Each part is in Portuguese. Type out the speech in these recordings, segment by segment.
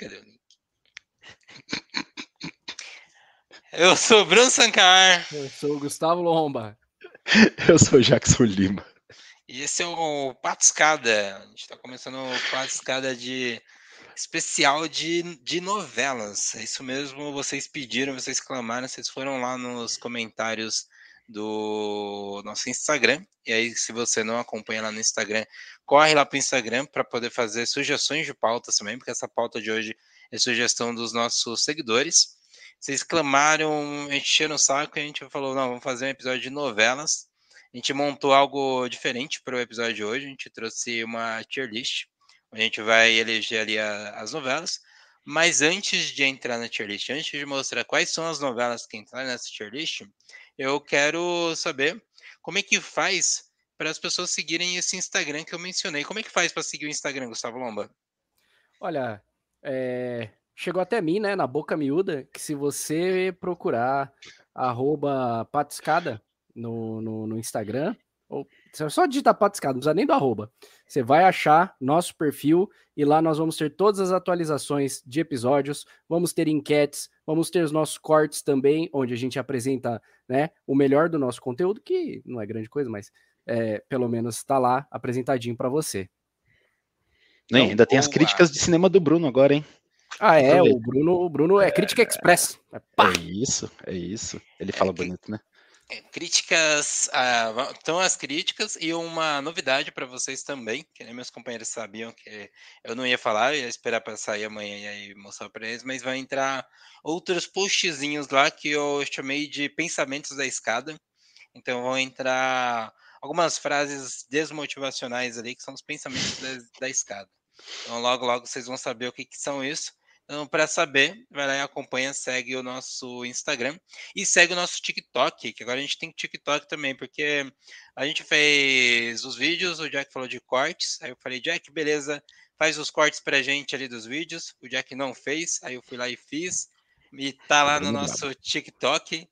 Cadê o link? Eu sou o Bruno Sancar. Eu sou o Gustavo Lomba. Eu sou o Jackson Lima. E esse é o Patiscada. A gente está começando o Patiscada de especial de, de novelas. É isso mesmo, vocês pediram, vocês clamaram, vocês foram lá nos comentários do nosso Instagram. E aí, se você não acompanha lá no Instagram, corre lá para o Instagram para poder fazer sugestões de pautas também, porque essa pauta de hoje é sugestão dos nossos seguidores. Vocês clamaram, encheram o saco e a gente falou: não, vamos fazer um episódio de novelas. A gente montou algo diferente para o episódio de hoje. A gente trouxe uma tier list. A gente vai eleger ali a, as novelas. Mas antes de entrar na tier list, antes de mostrar quais são as novelas que entraram nessa tier list, eu quero saber como é que faz para as pessoas seguirem esse Instagram que eu mencionei. Como é que faz para seguir o Instagram, Gustavo Lomba? Olha, é, chegou até mim, né, na boca miúda, que se você procurar arroba patiscada no, no, no Instagram, ou só digitar patiscada, não precisa nem do arroba. Você vai achar nosso perfil e lá nós vamos ter todas as atualizações de episódios, vamos ter enquetes, vamos ter os nossos cortes também, onde a gente apresenta né, o melhor do nosso conteúdo, que não é grande coisa, mas é, pelo menos está lá apresentadinho para você. Nem, ainda tem as críticas de cinema do Bruno agora, hein? Ah, é, o Bruno, o Bruno é crítica express. É, é isso, é isso. Ele fala é, bonito, né? Críticas, ah, então as críticas e uma novidade para vocês também, que nem meus companheiros sabiam que eu não ia falar, ia esperar para sair amanhã e aí mostrar para eles, mas vai entrar outros postzinhos lá que eu chamei de pensamentos da escada. Então vão entrar algumas frases desmotivacionais ali, que são os pensamentos da, da escada. Então, logo, logo vocês vão saber o que, que são isso. Então, para saber, vai lá e acompanha, segue o nosso Instagram e segue o nosso TikTok, que agora a gente tem TikTok também, porque a gente fez os vídeos, o Jack falou de cortes, aí eu falei, Jack, beleza, faz os cortes pra gente ali dos vídeos. O Jack não fez, aí eu fui lá e fiz. E tá lá no nosso TikTok.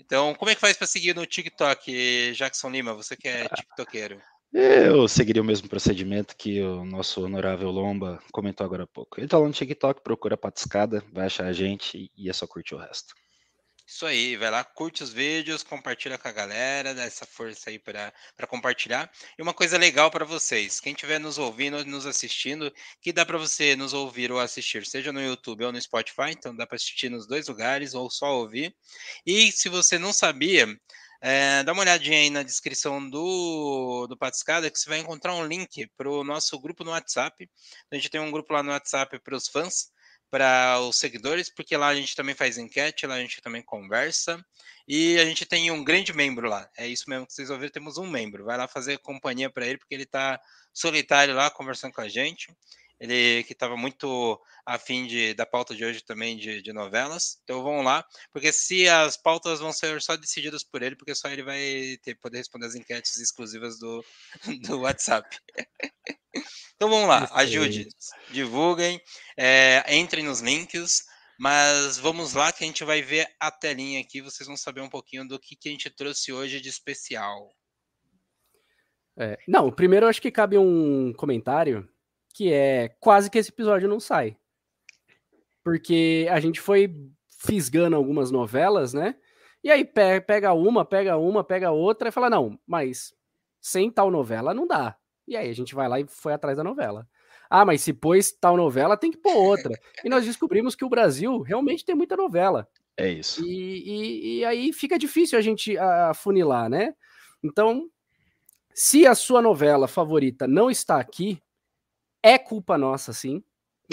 Então, como é que faz para seguir no TikTok, Jackson Lima? Você que é tiktokeiro. Eu seguiria o mesmo procedimento que o nosso honorável Lomba comentou agora há pouco. Ele tá lá no TikTok, procura Patiscada, vai achar a gente e é só curtir o resto. Isso aí, vai lá, curte os vídeos, compartilha com a galera, dá essa força aí para compartilhar. E uma coisa legal para vocês, quem estiver nos ouvindo, nos assistindo, que dá para você nos ouvir ou assistir, seja no YouTube ou no Spotify, então dá para assistir nos dois lugares ou só ouvir. E se você não sabia, é, dá uma olhadinha aí na descrição do, do Patiscada que você vai encontrar um link para o nosso grupo no WhatsApp. A gente tem um grupo lá no WhatsApp para os fãs, para os seguidores, porque lá a gente também faz enquete, lá a gente também conversa. E a gente tem um grande membro lá. É isso mesmo que vocês ouviram, temos um membro. Vai lá fazer companhia para ele, porque ele está solitário lá conversando com a gente ele que estava muito afim de, da pauta de hoje também de, de, novelas. Então vamos lá, porque se as pautas vão ser só decididas por ele, porque só ele vai ter, poder responder as enquetes exclusivas do, do WhatsApp. então vamos lá, ajude, divulguem, é, entrem nos links. Mas vamos lá que a gente vai ver a telinha aqui, vocês vão saber um pouquinho do que, que a gente trouxe hoje de especial. É, não, primeiro eu acho que cabe um comentário que é quase que esse episódio não sai. Porque a gente foi fisgando algumas novelas, né? E aí pega uma, pega uma, pega outra e fala: não, mas sem tal novela não dá. E aí a gente vai lá e foi atrás da novela. Ah, mas se pôs tal novela, tem que pôr outra. e nós descobrimos que o Brasil realmente tem muita novela. É isso. E, e, e aí fica difícil a gente afunilar, né? Então, se a sua novela favorita não está aqui, é culpa nossa, sim,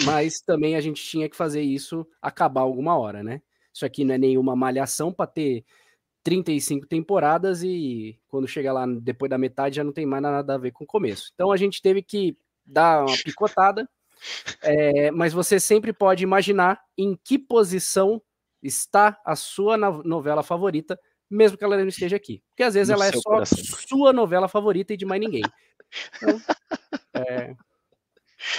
mas também a gente tinha que fazer isso acabar alguma hora, né? Isso aqui não é nenhuma malhação para ter 35 temporadas e quando chega lá depois da metade já não tem mais nada a ver com o começo. Então a gente teve que dar uma picotada, é, mas você sempre pode imaginar em que posição está a sua novela favorita, mesmo que ela não esteja aqui. Porque às vezes no ela é só coração. sua novela favorita e de mais ninguém. Então, é,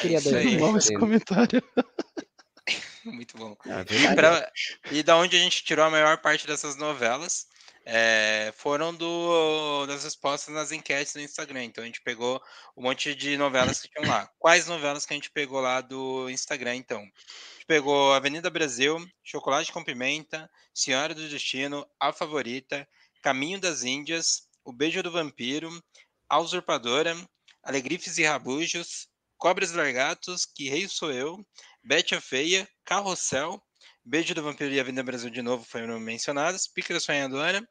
Queria dar um esse comentário. Muito bom. É e, pra, e da onde a gente tirou a maior parte dessas novelas, é, foram do, das respostas nas enquetes do Instagram. Então a gente pegou um monte de novelas que tinham lá. Quais novelas que a gente pegou lá do Instagram, então? A gente pegou Avenida Brasil, Chocolate com Pimenta, Senhora do Destino, A Favorita, Caminho das Índias, O Beijo do Vampiro, A Usurpadora, Alegrifes e Rabujos, Cobras Largatos, Que Rei Sou Eu, Bete a Feia, Carrossel, Beijo do Vampiro e Avenida Brasil de novo foram mencionadas, Pícara Sonhadora,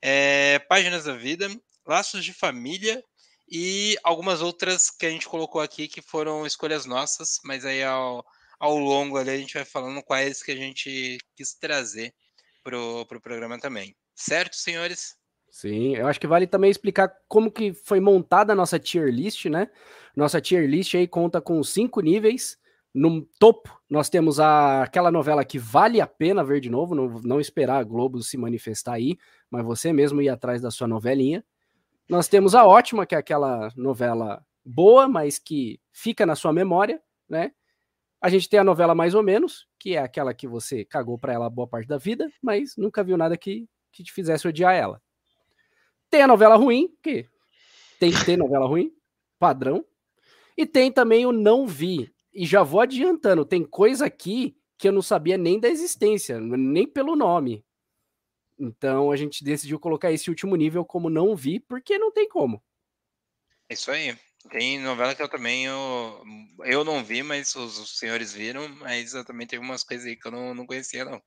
é, Páginas da Vida, Laços de Família e algumas outras que a gente colocou aqui que foram escolhas nossas, mas aí ao, ao longo ali a gente vai falando quais que a gente quis trazer pro, pro programa também. Certo, senhores? Sim, eu acho que vale também explicar como que foi montada a nossa tier list, né? Nossa tier list aí conta com cinco níveis. No topo, nós temos a, aquela novela que vale a pena ver de novo, não, não esperar a Globo se manifestar aí, mas você mesmo ir atrás da sua novelinha. Nós temos a Ótima, que é aquela novela boa, mas que fica na sua memória, né? A gente tem a novela Mais ou Menos, que é aquela que você cagou para ela boa parte da vida, mas nunca viu nada que, que te fizesse odiar ela. Tem a novela ruim, que tem que ter novela ruim, padrão. E tem também o Não Vi. E já vou adiantando, tem coisa aqui que eu não sabia nem da existência, nem pelo nome. Então a gente decidiu colocar esse último nível como Não Vi, porque não tem como. Isso aí. Tem novela que eu também eu, eu não vi, mas os, os senhores viram, mas eu também tenho umas coisas aí que eu não, não conhecia, não.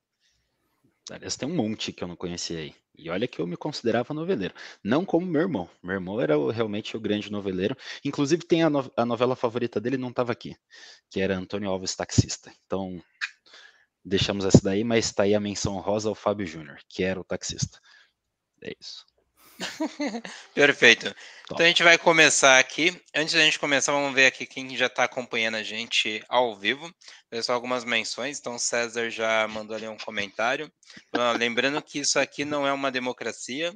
Aliás, tem um monte que eu não conhecia aí. E olha que eu me considerava noveleiro. Não como meu irmão. Meu irmão era o, realmente o grande noveleiro. Inclusive, tem a, no, a novela favorita dele, não estava aqui, que era Antônio Alves Taxista. Então, deixamos essa daí, mas está aí a menção rosa ao Fábio Júnior, que era o taxista. É isso. Perfeito. Então a gente vai começar aqui. Antes da gente começar, vamos ver aqui quem já está acompanhando a gente ao vivo. Só algumas menções. Então, César já mandou ali um comentário. Lembrando que isso aqui não é uma democracia.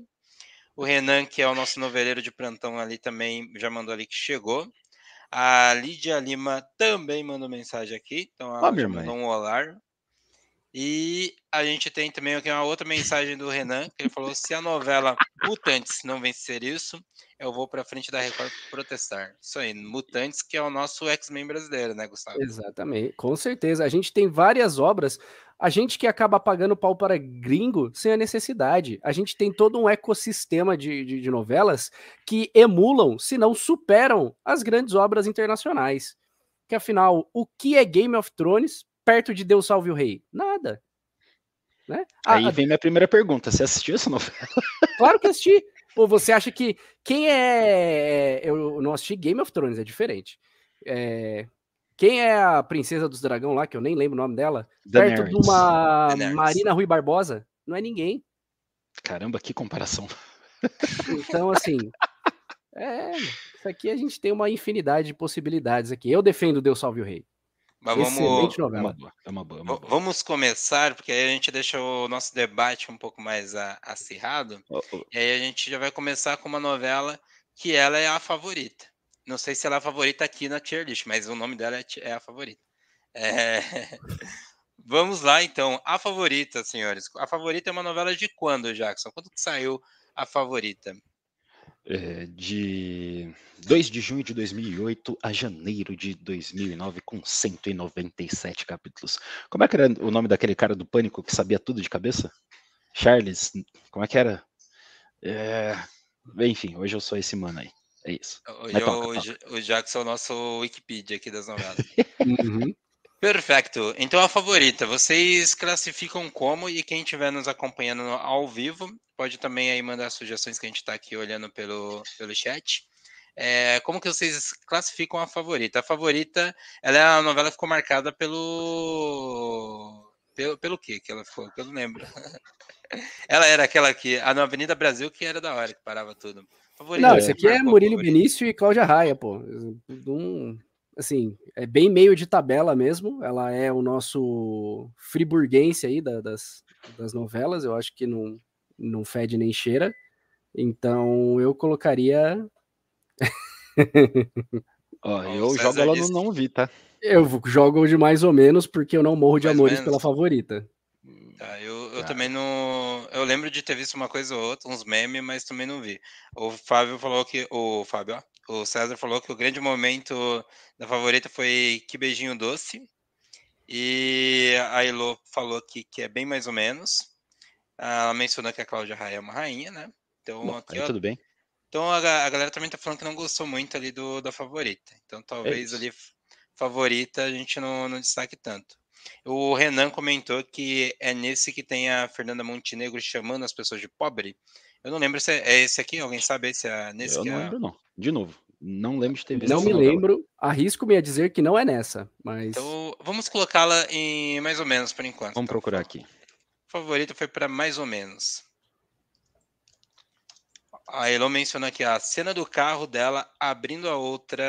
O Renan, que é o nosso noveleiro de plantão ali, também já mandou ali que chegou. A Lídia Lima também mandou mensagem aqui. Então, ela ah, mandou um olá. E a gente tem também aqui uma outra mensagem do Renan, que ele falou: se a novela Mutantes não vencer isso, eu vou para frente da Record protestar. Isso aí, Mutantes, que é o nosso X-Men brasileiro, né, Gustavo? Exatamente, com certeza. A gente tem várias obras, a gente que acaba pagando pau para gringo sem a necessidade. A gente tem todo um ecossistema de, de, de novelas que emulam, se não superam, as grandes obras internacionais. Que afinal, o que é Game of Thrones perto de Deus Salve o Rei? Nada. Né? Aí vem minha primeira pergunta: você assistiu essa novela? Claro que assisti. Ou você acha que quem é. Eu não assisti Game of Thrones, é diferente. É... Quem é a princesa dos dragão lá, que eu nem lembro o nome dela? Daenerys. Perto de uma Daenerys. Marina Rui Barbosa? Não é ninguém. Caramba, que comparação. Então, assim. É, isso aqui a gente tem uma infinidade de possibilidades aqui. Eu defendo Deus Salve o Rei. Mas vamos, novela. É uma boa, é uma boa, é uma boa. Vamos começar, porque aí a gente deixa o nosso debate um pouco mais acirrado. Oh, oh. E aí a gente já vai começar com uma novela que ela é a favorita. Não sei se ela é a favorita aqui na tier list, mas o nome dela é, é a favorita. É... Vamos lá, então. A favorita, senhores. A favorita é uma novela de quando, Jackson? Quando que saiu a favorita? É, de 2 de junho de 2008 a janeiro de 2009, com 197 capítulos. Como é que era o nome daquele cara do Pânico que sabia tudo de cabeça? Charles, como é que era? É, enfim, hoje eu sou esse mano aí. É isso. Hoje, toca, hoje toca. o Jackson é o nosso Wikipedia aqui das novelas. uhum. Perfeito. Então a favorita, vocês classificam como e quem estiver nos acompanhando ao vivo pode também aí mandar sugestões que a gente está aqui olhando pelo, pelo chat. É, como que vocês classificam a favorita? A favorita, ela é a novela que ficou marcada pelo pelo, pelo que que ela ficou? Que eu não lembro. ela era aquela que a Avenida Brasil que era da hora que parava tudo. Favorita, não, esse aqui é Murilo Benício e Cláudia Raia, pô. Um, assim, é bem meio de tabela mesmo. Ela é o nosso friburguense aí da, das, das novelas. Eu acho que não, não fede nem cheira. Então eu colocaria. Ó, eu César jogo ela no não vi, tá? Eu jogo de mais ou menos porque eu não morro de mais amores pela favorita. Tá, eu, eu também não. Eu lembro de ter visto uma coisa ou outra, uns memes, mas também não vi. O Fábio falou que. O Fábio, ó, o César falou que o grande momento da favorita foi Que Beijinho Doce. E a Elo falou que, que é bem mais ou menos. Ela mencionou que a Cláudia Raia é uma rainha, né? Então, Bom, aqui, ó, tudo bem. então a, a galera também tá falando que não gostou muito ali do, da favorita. Então talvez isso. ali favorita a gente não, não destaque tanto. O Renan comentou que é nesse que tem a Fernanda Montenegro chamando as pessoas de pobre. Eu não lembro se é, esse aqui, alguém sabe se é nesse Eu que não é. lembro, não. De novo, não lembro de ter visto Não me novela. lembro, arrisco-me a dizer que não é nessa, mas Então vamos colocá-la em mais ou menos por enquanto. Vamos então. procurar aqui. favorita foi para mais ou menos. A Elon mencionou aqui a cena do carro dela abrindo a outra.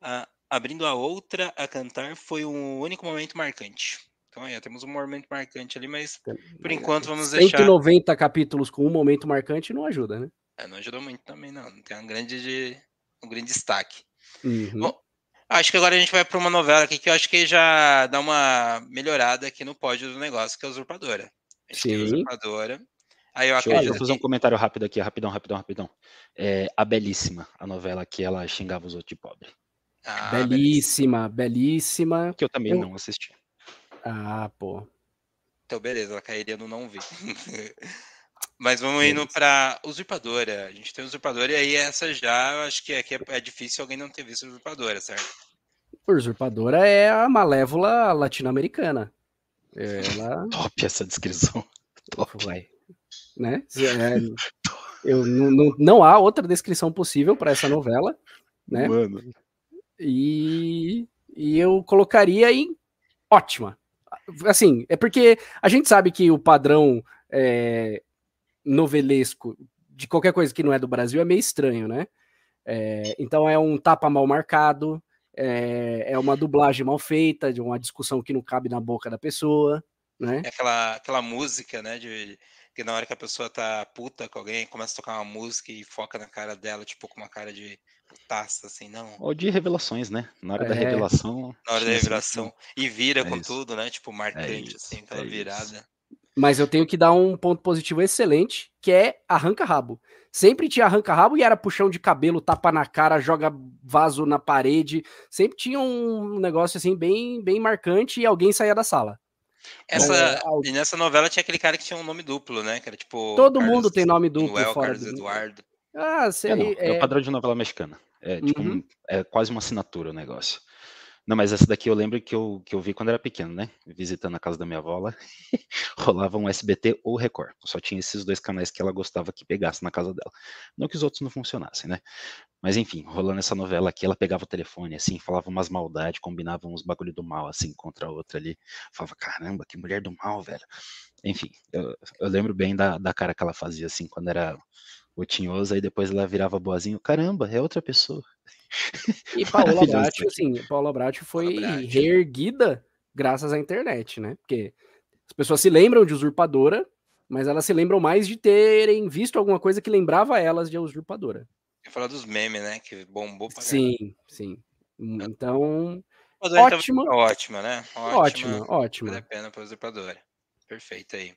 a- abrindo a outra a cantar foi o único momento marcante. Então temos um momento marcante ali, mas por enquanto vamos deixar. 190 capítulos com um momento marcante não ajuda, né? É, não ajudou muito também, não. Não tem um grande, de- um grande destaque. Uhum. Bom, Acho que agora a gente vai para uma novela aqui que eu acho que já dá uma melhorada aqui no pódio do negócio, que é a Usurpadora. A gente tem a Sim. Usurpadora. Aí eu Deixa acredito eu fazer um comentário rápido aqui, rapidão, rapidão, rapidão. É, a Belíssima, a novela que ela xingava os outros de pobre. Ah, belíssima, belíssima. Que eu também Eu- não assisti. Ah, pô. Então, beleza, ela cairia no não vi. Mas vamos indo para Usurpadora. A gente tem Usurpadora, e aí essa já, acho que aqui é, é difícil alguém não ter visto Usurpadora, certo? Usurpadora é a malévola latino-americana. Ela. Top essa descrição. Top. Vai. Né? É, eu, não, não, não há outra descrição possível para essa novela, né? Mano. E, e eu colocaria em ótima. Assim, é porque a gente sabe que o padrão é, novelesco de qualquer coisa que não é do Brasil é meio estranho, né? É, então é um tapa mal marcado, é, é uma dublagem mal feita, de uma discussão que não cabe na boca da pessoa, né? É aquela, aquela música, né? De, que na hora que a pessoa tá puta com alguém, começa a tocar uma música e foca na cara dela, tipo, com uma cara de putaça, assim, não. Ou de revelações, né? Na hora da É. revelação. Na hora da revelação. E vira É com isso. tudo, né? Tipo, marcante, isso, assim, aquela é isso. virada. Mas eu tenho que dar um ponto positivo excelente, que é arranca-rabo. Sempre tinha arranca-rabo e era puxão de cabelo, tapa na cara, joga vaso na parede. Sempre tinha um negócio assim bem, bem marcante e alguém saía da sala. Essa, É, al- e nessa novela tinha aquele cara que tinha um nome duplo, né? Que era tipo. Todo Carlos mundo tem nome duplo Manuel, fora Carlos do- Eduardo. Ah, sei, É, não, é, é, o padrão de novela mexicana. É, tipo Uhum. um- é quase uma assinatura o negócio. Não, mas essa daqui eu lembro que eu, que eu vi quando era pequeno, né? Visitando a casa da minha avó lá. rolava um SBT ou Record. Só tinha esses dois canais que ela gostava que pegasse na casa dela. Não que os outros não funcionassem, né? Mas enfim, rolando essa novela aqui, ela pegava o telefone, assim, falava umas maldades, combinava uns bagulho do mal, assim, contra a outra ali. Falava, caramba, que mulher do mal, velho. Enfim, eu, eu lembro bem da, da cara que ela fazia, assim, quando era o tinhoso, aí depois ela virava boazinho, caramba, é outra pessoa. E Paola Bracho, isso assim, Paola Bracho foi Paola reerguida graças à internet, né? Porque as pessoas se lembram de usurpadora, mas elas se lembram mais de terem visto alguma coisa que lembrava elas de usurpadora. Eu falar dos memes, né? Que bombou pra Sim, sim. Então, Usurpadora então, ótima. Ótima, né? ótima, Vale ótima. a pena pra Usurpadora. Perfeito aí.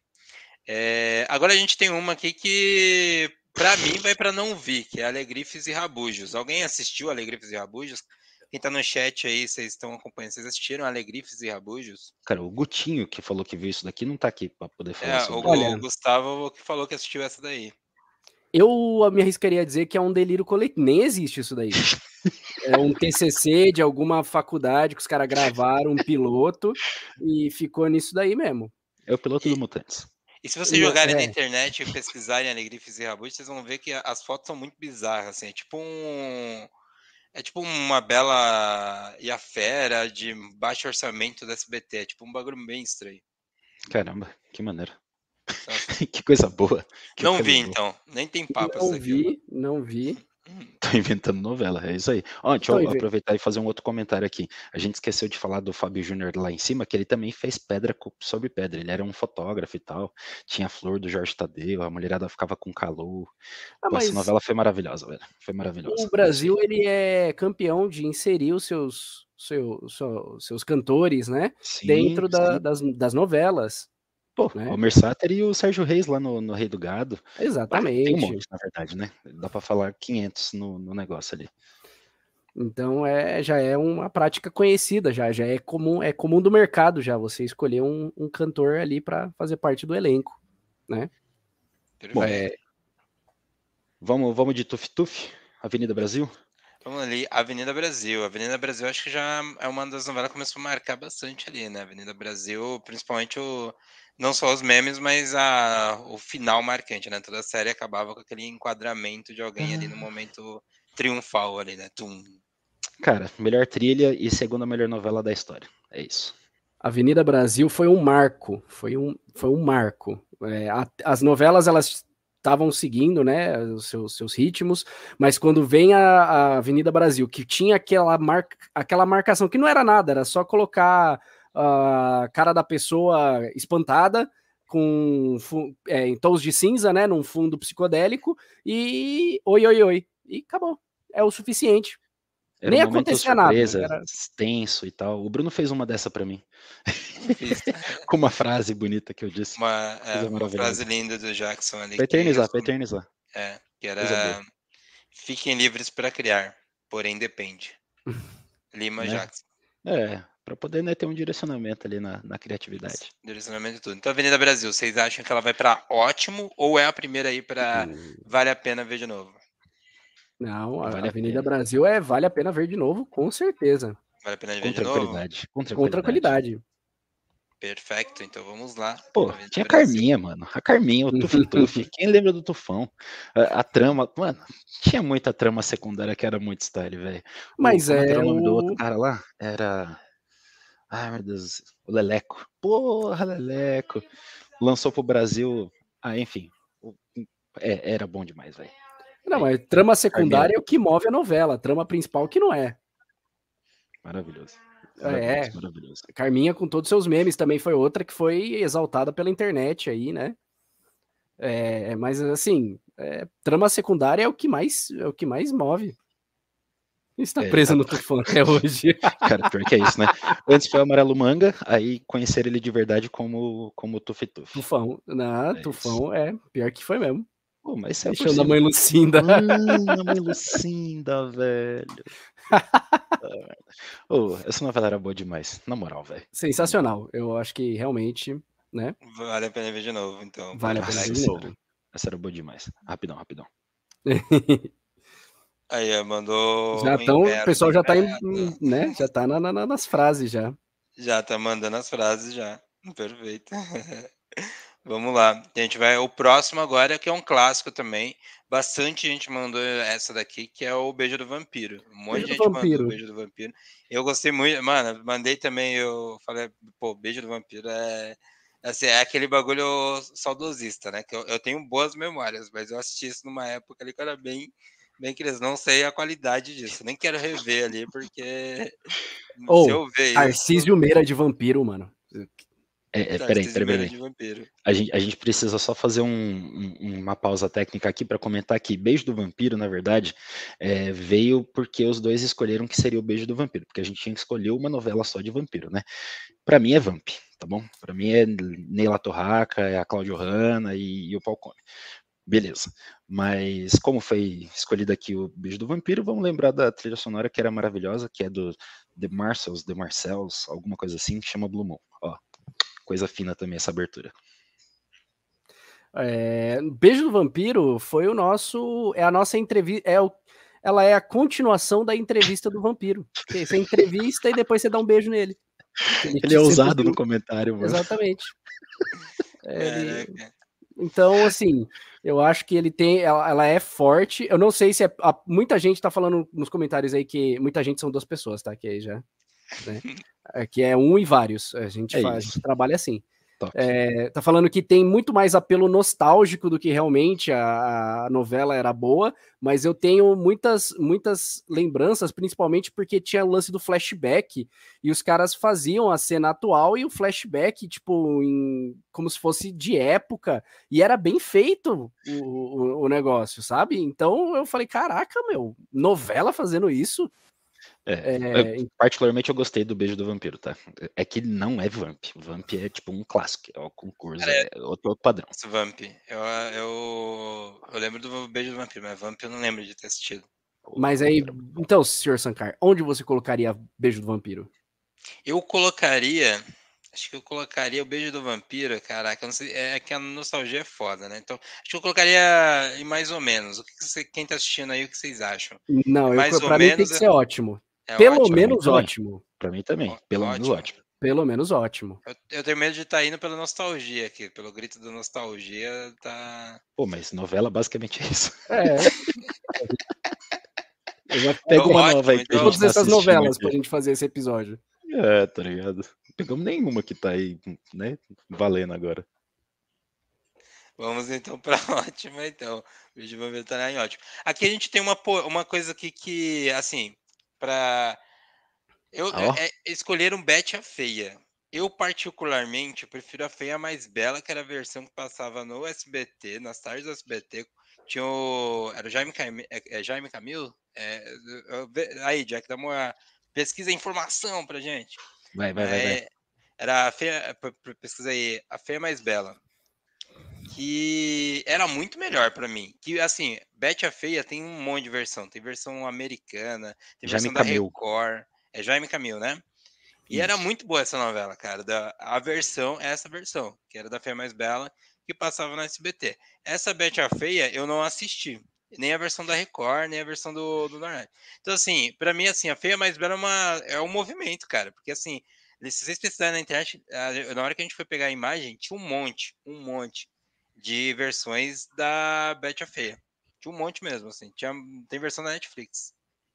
É, agora a gente tem uma aqui que, pra mim, vai pra não vi, que é Alegrifes e Rabujos. Alguém assistiu Alegrifes e Rabujos? Quem tá no chat aí, vocês estão acompanhando, vocês assistiram Alegrifes e Rabujos? Cara, o Gutinho que falou que viu isso daqui não tá aqui pra poder falar É, o, sobre. Olha- o Gustavo que falou que assistiu essa daí. Eu me arriscaria a dizer que é um delírio coletivo. Nem existe isso daí. É um TCC de alguma faculdade que os caras gravaram um piloto e ficou nisso daí mesmo. É o piloto E- do Mutantes. E se vocês Não, jogarem na é. internet e pesquisarem Alegrifes e Rabujos, vocês vão ver que as fotos são muito bizarras, assim, é tipo um... É tipo uma bela e a fera de baixo orçamento do SBT, é tipo um bagulho bem estranho. Caramba, que maneiro. Que coisa boa. Que não coisa vi, boa. então. Nem tem papo Não vi, não vi. Tô inventando novela, é isso aí. Ó, deixa Tô eu aproveitar e fazer um outro comentário aqui. A gente esqueceu de falar do Fábio Júnior lá em cima, que ele também fez pedra sobre pedra. Ele era um fotógrafo e tal. Tinha a flor do Jorge Tadeu, a mulherada ficava com calor. Ah, mas novela foi maravilhosa, velho. Foi maravilhosa. o Brasil ele é campeão de inserir os seus, seu- seu- seus cantores, né? Sim, dentro da- das, das novelas. Pô, né? o Mersater e o Sérgio Reis lá no, no Rei do Gado. Ah, tem um Exatamente. monte, na verdade, né? Dá pra falar 500 no, no negócio ali. Então é, já é uma prática conhecida, já, já é comum, é comum do mercado já você escolher um, um cantor ali para fazer parte do elenco, né? Bom, Perfeito. É, Vamos, vamos de Tuf Tuf, Avenida Brasil? Vamos ali, Avenida Brasil. Avenida Brasil acho que já é uma das novelas que começou a marcar bastante ali, né? Avenida Brasil, principalmente o. Não só os memes, mas a, o final marcante, né? Toda a série acabava com aquele enquadramento de alguém ali no momento triunfal ali, né? Tum. Cara, melhor trilha e segunda melhor novela da história. É isso. Avenida Brasil foi um marco, foi um, foi um marco. É, a- as novelas elas estavam seguindo, né, os seus, seus ritmos, mas quando vem a, a Avenida Brasil, que tinha aquela, marca, aquela marcação que não era nada, era só colocar a cara da pessoa espantada com é, em tons de cinza, né, num fundo psicodélico e oi, oi, oi, e acabou. É o suficiente. Era Nem um acontecia nada, surpresa, era- tenso e tal. O Bruno fez uma dessa pra mim, com uma frase bonita que eu disse. uma, é, uma maravilhosa. frase linda do Jackson ali. Pra que eternizar, pra eternizar. É, que era. Fiquem livres para criar, porém depende. Lima Né? Jackson. É, pra poder né, ter um direcionamento ali na, na criatividade. Direcionamento de tudo. Então, Avenida Brasil, vocês acham que ela vai para ótimo ou é a primeira aí para vale a pena ver de novo? Não, a Vale a Avenida pena. Brasil é vale a pena ver de novo, com certeza. Vale a pena ver Com de novo? tranquilidade. Com Com tranquilidade. tranquilidade. Perfeito, então vamos lá. Pô, Avenida tinha a. Carminha, mano. A Carminha, o Tuf Tuf. Quem lembra do Tufão? A, a trama, mano, tinha muita trama secundária que era muito style, velho. O- Mas como que é era o nome do o- outro cara lá? Era. Ai, meu Deus. O Leleco. Porra, Leleco. Lançou pro Brasil. Ah, enfim. É, era bom demais, velho. Não, mas trama secundária é o que move a novela, trama principal que não é. Maravilhoso. É. Maravilhoso, maravilhoso. Carminha com todos os seus memes também foi outra que foi exaltada pela internet aí, né? É, mas assim, é, trama secundária é o que mais é o que mais move. Está É, preso no tufão até hoje. Cara, pior que é isso, né? Antes foi o Amarelo Manga, aí conhecer ele de verdade como, como Tuf Tuf. Tufão, na É Tufão é pior que foi mesmo. Pô, mas isso é Deixando a cima. mãe Lucinda. Hum, a mãe Lucinda, velho. Ô, essa novela era boa demais, na moral, velho. Sensacional. Eu acho que realmente, né? Vale a pena ver de novo, então. Vale a pena ver de novo. Essa era boa demais. Rapidão, rapidão. Aí, mandou. Já o estão, o pessoal já tá, em, né? Já tá na- na- nas frases já. Já tá mandando as frases já. Perfeito. Vamos lá. A gente vai. O próximo agora, que é um clássico também. Bastante gente mandou essa daqui, que é o Beijo do Vampiro. Um monte Beijo de do gente mandou Vampiro. o Beijo do Vampiro. Eu gostei muito. Mano, mandei também. Eu falei, pô, Beijo do Vampiro é. Assim, é aquele bagulho saudosista, né? Que eu, eu tenho boas memórias, mas eu assisti isso numa época ali que eu era bem. Bem que eles não sei a qualidade disso. Nem quero rever ali, porque. Ou, se eu ver isso. Tarcísio Meira de vampiro, mano. É, é, peraí, peraí, peraí. A gente, a gente precisa só fazer um- um- uma pausa técnica aqui para comentar que Beijo do Vampiro, na verdade, é, veio porque os dois escolheram que seria o Beijo do Vampiro, porque a gente tinha que escolher uma novela só de vampiro, né? Para mim é Vamp, tá bom? Para mim é Neila Torraca, é a Cláudio Hanna e, e o Falcone. Beleza. Mas como foi escolhido aqui o Beijo do Vampiro, vamos lembrar da trilha sonora que era maravilhosa, que é do The Marcels, The Marcels, alguma coisa assim, que chama Blue Moon. Ó, coisa fina também essa abertura. É, Beijo do Vampiro foi o nosso. É a nossa entrevista. É o, ela é a continuação da entrevista do vampiro. Você entrevista e depois você dá um beijo nele. Ele te é ousado no comentário, mano. Exatamente. É, ele-. Então, assim, eu acho que ele tem. Ela, ela é forte. Eu não sei se é. a- muita gente tá falando nos comentários aí que. Muita gente são duas pessoas, tá? Que aí já. né? É, que é um e vários. A gente, É faz, a gente trabalha assim. É, tá falando que tem muito mais apelo nostálgico do que realmente a, a novela era boa, mas eu tenho muitas, muitas lembranças, principalmente porque tinha o lance do flashback e os caras faziam a cena atual e o flashback, tipo, em, como se fosse de época, e era bem feito o, o, o negócio, sabe? Então eu falei, caraca, meu, novela fazendo isso? É, É, eu- particularmente eu gostei do Beijo do Vampiro, tá? É que não é Vamp. Vamp é tipo um clássico, é o concurso, Cara, é outro, outro padrão. Esse Vamp. Eu, eu, eu lembro do Beijo do Vampiro, mas Vamp eu não lembro de ter assistido. mas aí, então, senhor Sankar, onde você colocaria Beijo do Vampiro? Eu colocaria. Acho que eu colocaria o Beijo do Vampiro, caraca. eu não sei, é que a nostalgia é foda, né? Então, acho que eu colocaria em mais ou menos. O que que você, quem tá assistindo aí, o que vocês acham? Não, eu, Mais ou pra mim tem menos que é- ser ótimo. É Pelo ótimo. menos também. ótimo. Pra mim também, pelo menos ótimo. ótimo. Pelo menos ótimo. Eu, eu tenho medo de estar indo pela nostalgia aqui, pelo grito da nostalgia, tá. Pô, mas novela basicamente é isso. É. Eu já pego uma ótimo, nova aí então. todas tá essas novelas aqui. pra gente fazer esse episódio. É, tá ligado? Pegamos nenhuma que tá aí, né? Valendo agora. Vamos então pra ótima, então. O vídeo vai estar em ótimo. Aqui a gente tem uma, uma coisa aqui que, assim, pra. Eu Ó. é, escolher um Betty a feia. Eu, particularmente, prefiro a feia mais bela, que era a versão que passava no SBT, nas tardes do SBT. Tinha o. Era o Jaime, Cami, é, é Jaime Camilo? É, aí, Jack, dá uma pesquisa informação pra gente. Vai, vai, vai, vai. É, Era a feia. p- Pesquisa aí, a feia mais bela. Que era muito melhor pra mim. Que assim, Betty a Feia tem um monte de versão. Tem versão americana, tem Jaime versão da Camil. Record. É Jaime Camil, né? E era Isso. muito boa essa novela, cara. Da, a versão, essa versão, que era da Feia Mais Bela, que passava no SBT. Essa Betty a Feia eu não assisti. Nem a versão da Record, nem a versão do, do Nordeste. Então, assim, pra mim, assim, a Feia Mais Bela é, uma, é um movimento, cara. Porque, assim, se vocês pesquisarem na internet, a- na hora que a gente foi pegar a imagem, tinha um monte, um monte de versões da Betty a Feia. Tinha um monte mesmo, assim. Tinha, tem versão da Netflix.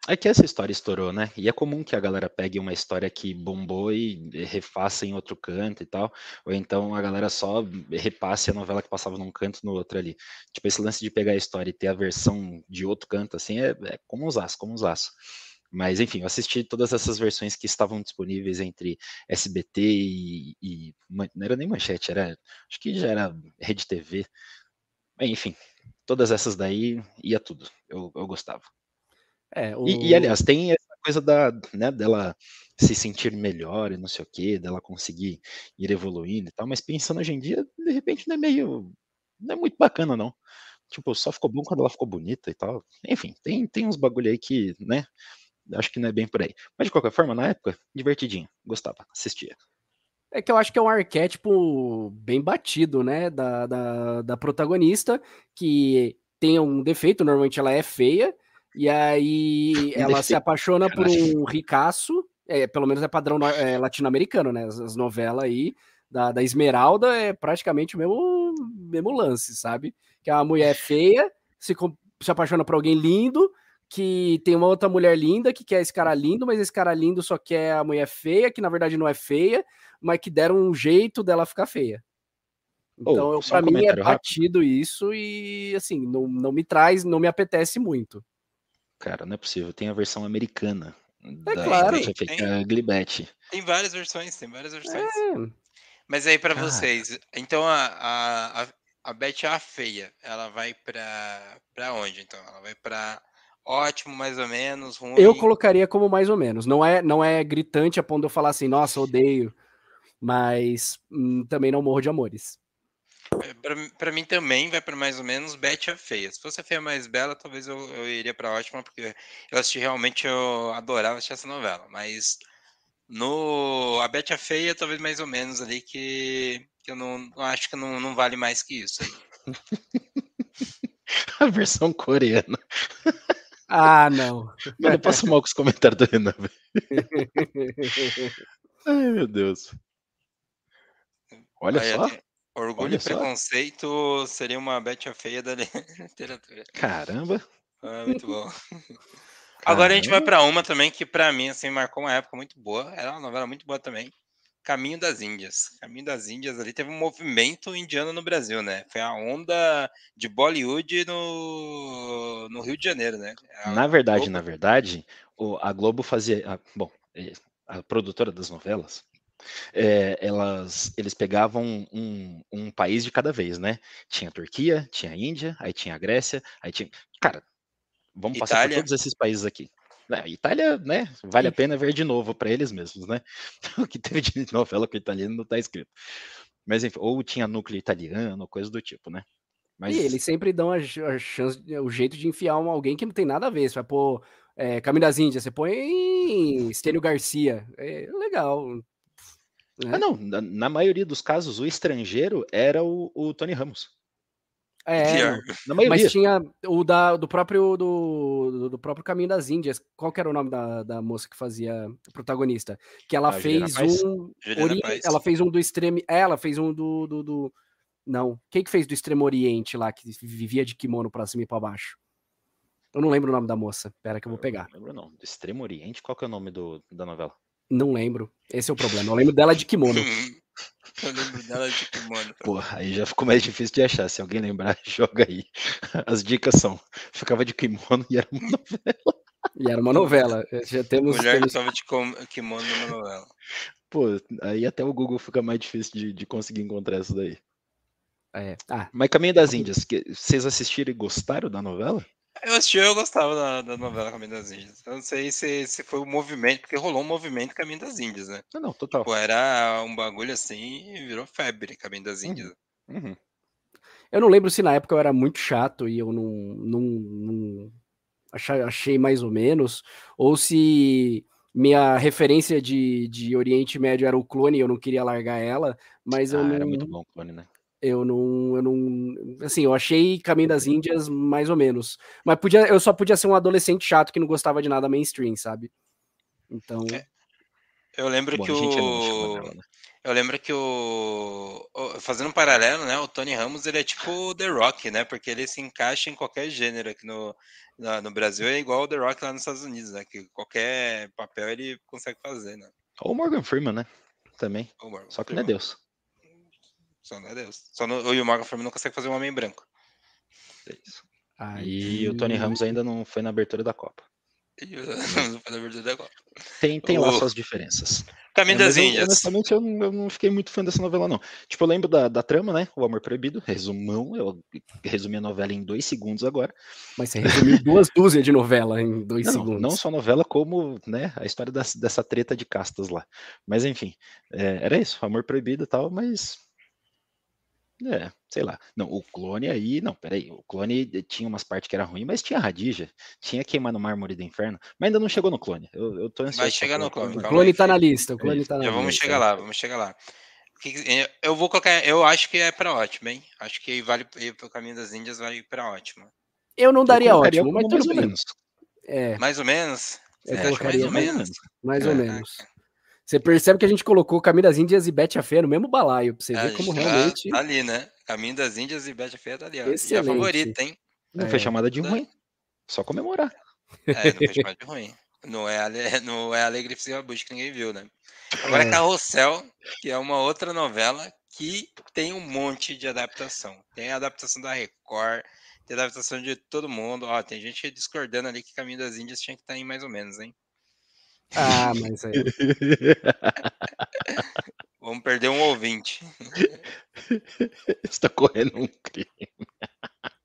É que essa história estourou, né? E é comum que a galera pegue uma história que bombou e refaça em outro canto e tal. Ou então a galera só repasse a novela que passava num canto no outro ali. Tipo, esse lance de pegar a história e ter a versão de outro canto, assim, é, é como os aço, como os aço. Mas, enfim, eu assisti todas essas versões que estavam disponíveis entre SBT e, e não era nem Manchete, era, acho que já era Rede TV. Enfim, todas essas daí ia tudo. Eu, eu gostava. É, o... E, e, aliás, tem essa coisa da, né, dela se sentir melhor e não sei o quê, dela conseguir ir evoluindo e tal, mas pensando hoje em dia, de repente não é meio. não é muito bacana, não. Tipo, só ficou bom quando ela ficou bonita e tal. Enfim, tem, tem uns bagulho aí que, né, acho que não é bem por aí. Mas de qualquer forma, na época, divertidinho, gostava, assistia. É que eu acho que é um arquétipo bem batido, né? Da, da, da protagonista, que tem um defeito, normalmente ela é feia, e aí ela se apaixona por um ricaço, é, pelo menos é padrão é, latino-americano, né? As, as novelas aí da, da Esmeralda é praticamente o mesmo, mesmo lance, sabe? Que é uma mulher feia, se, se apaixona por alguém lindo, que tem uma outra mulher linda que quer esse cara lindo, mas esse cara lindo só quer a mulher feia, que na verdade não é feia, mas que deram um jeito dela ficar feia. Então, só pra um mim é rápido. batido isso e assim, não, não me traz, não me apetece muito. Cara, não é possível, tem a versão americana da, claro. da Tem, Glibete. Tem várias versões, tem várias versões. É, Mas aí pra Cara. vocês, então a, a, a, a Betty a feia, ela vai pra, pra onde então? Ela vai pra ótimo, mais ou menos, ruim. eu colocaria como mais ou menos. Não é, não é gritante a ponto de eu falar assim, nossa, odeio. Mas hum, também não morro de amores. É, Pra, mim- também vai pra mais ou menos Betty a feia. Se fosse a feia mais bela, talvez eu, eu iria pra ótima, porque eu assisti realmente, eu adorava assistir essa novela. Mas no a Betty a feia, talvez mais ou menos ali, que, que eu não acho que não, não vale mais que isso. aí. A versão coreana. Ah, não. Mano, eu passo mal com os comentários do Renan. Ai, meu Deus. Olha Aí, só. Orgulho olha e só. preconceito seria uma Betty a feia da literatura. Caramba. Ah, muito bom. Agora a gente vai caramba. pra uma também que pra mim assim marcou uma época muito boa. Era uma novela muito boa também. Caminho das Índias. Caminho das Índias ali teve um movimento indiano no Brasil, né? Foi a onda de Bollywood no, no Rio de Janeiro, né? A Na verdade, Globo- na verdade, a Globo fazia. a- bom, eh, a produtora das novelas, eh, elas, eles pegavam um, um país de cada vez, né? Tinha a Turquia, tinha a Índia, aí tinha a Grécia, aí tinha. Cara, vamos passar por Itália. todos esses países aqui. É, Itália, né? Vale a pena ver de novo para eles mesmos, né? O que teve de novela com italiano não tá escrito. Mas enfim, ou tinha núcleo italiano, coisa do tipo, né? Mas... E eles sempre dão a, a chance, o jeito de enfiar um, alguém que não tem nada a ver. Você vai pôr é, Caminho das Índias, você põe Estênio Garcia. É legal. Né? Ah, não, na, na, maioria dos casos, o estrangeiro era o, o Tony Ramos. É, na maioria. mas tinha o da, do próprio do, do próprio Caminho das Índias. Qual que era o nome da, da moça que fazia o protagonista? Que ela fez um. Ori... Ela fez um do extremo. É, ela fez um do, do, do, Não. Quem que fez do Extremo Oriente lá, que vivia de kimono pra cima e pra baixo? Eu não lembro o nome da moça. Pera que eu vou pegar. Não lembro, não. Do Extremo Oriente, qual que é o nome do, da novela? Não lembro. Esse é o problema. Eu lembro dela de kimono. Eu lembro dela de kimono. Porra, aí já ficou mais difícil de achar. Se alguém lembrar, joga aí. As dicas são: ficava de kimono e era uma novela. E era uma novela. Já temos. Mulher temos... que estava de kimono numa novela. Pô, aí até o Google fica mais difícil de, de conseguir encontrar isso daí. É. Ah. Mas Caminho das Índias, que, vocês assistiram e gostaram da novela? Eu assisti, eu gostava da, da novela Caminho das Índias. Eu não sei se, se foi o um movimento, porque rolou um movimento Caminho das Índias, né? Não, não, total. Tipo, era um bagulho assim e virou febre Caminho das uhum. Índias. Uhum. Eu não lembro se na época eu era muito chato e eu não, não, não achei, achei mais ou menos, ou se minha referência de, de Oriente Médio era o clone e eu não queria largar ela, mas ah, eu não... Era muito bom o clone, né? Eu não, eu não. Assim, eu achei Caminho das Índias mais ou menos. Mas podia, eu só podia ser um adolescente chato que não gostava de nada mainstream, sabe? Então. É. Eu lembro Bom, que o. Né? Eu lembro que o. Fazendo um paralelo, né? O Tony Ramos ele é tipo o The Rock, né? Porque ele se encaixa em qualquer gênero aqui no, no Brasil. É igual o The Rock lá nos Estados Unidos, né? Que qualquer papel ele consegue fazer, né? Ou o Morgan Freeman, né? Também. Só que não é Deus. Só não é Deus. Só no, o Morgan Freeman não consegue fazer um homem branco. É isso. Aí... E o Tony Ramos ainda não foi na abertura da Copa. E o não foi na abertura da Copa. Tem, tem o... lá suas diferenças. Caminho é, das Índias. honestamente, eu, eu, não fiquei muito fã dessa novela, não. Tipo, eu lembro da, da trama, né? O Amor Proibido, resumão. Eu resumi a novela em dois segundos agora. Mas você resumiu duas dúzias de novela em dois não, segundos. Não só novela, como né, a história das, dessa treta de castas lá. Mas enfim, é, era isso. Amor Proibido e tal, mas é, sei lá. Não, o clone aí, não, peraí. O clone tinha umas partes que era ruim, mas tinha Radija, tinha queimar no mármore do inferno, mas ainda não chegou no clone. Eu, eu tô ansioso. Vai chegar no clone. O clone tá na lista, o clone tá na Já lista. Vamos chegar lá, vamos chegar lá. Eu vou colocar, eu acho que é para ótimo, hein? Acho que vale o caminho das Índias vai para ótimo. Eu não daria eu ótimo, mas tudo bem. Menos. É. Mais ou menos? Eu colocaria mais ou menos. Mais ou menos. Você percebe que a gente colocou Caminho das Índias e Bete a Fé no mesmo balaio, pra você ver como tá realmente. Tá ali, né? Caminho das Índias e Bete a Fé tá ali. Excelente. E a favorita, hein? Não é. foi chamada de ruim. Só comemorar. É, não foi chamada de ruim. Não é, ale... não é Alegre Cima Bush que ninguém viu, né? Agora é. Carrossel, que é uma outra novela que tem um monte de adaptação. Tem a adaptação da Record, tem a adaptação de todo mundo. Ó, tem gente discordando ali que Caminho das Índias tinha que estar tá em mais ou menos, hein? Ah, mas aí. Vamos perder um ouvinte. Está correndo um crime.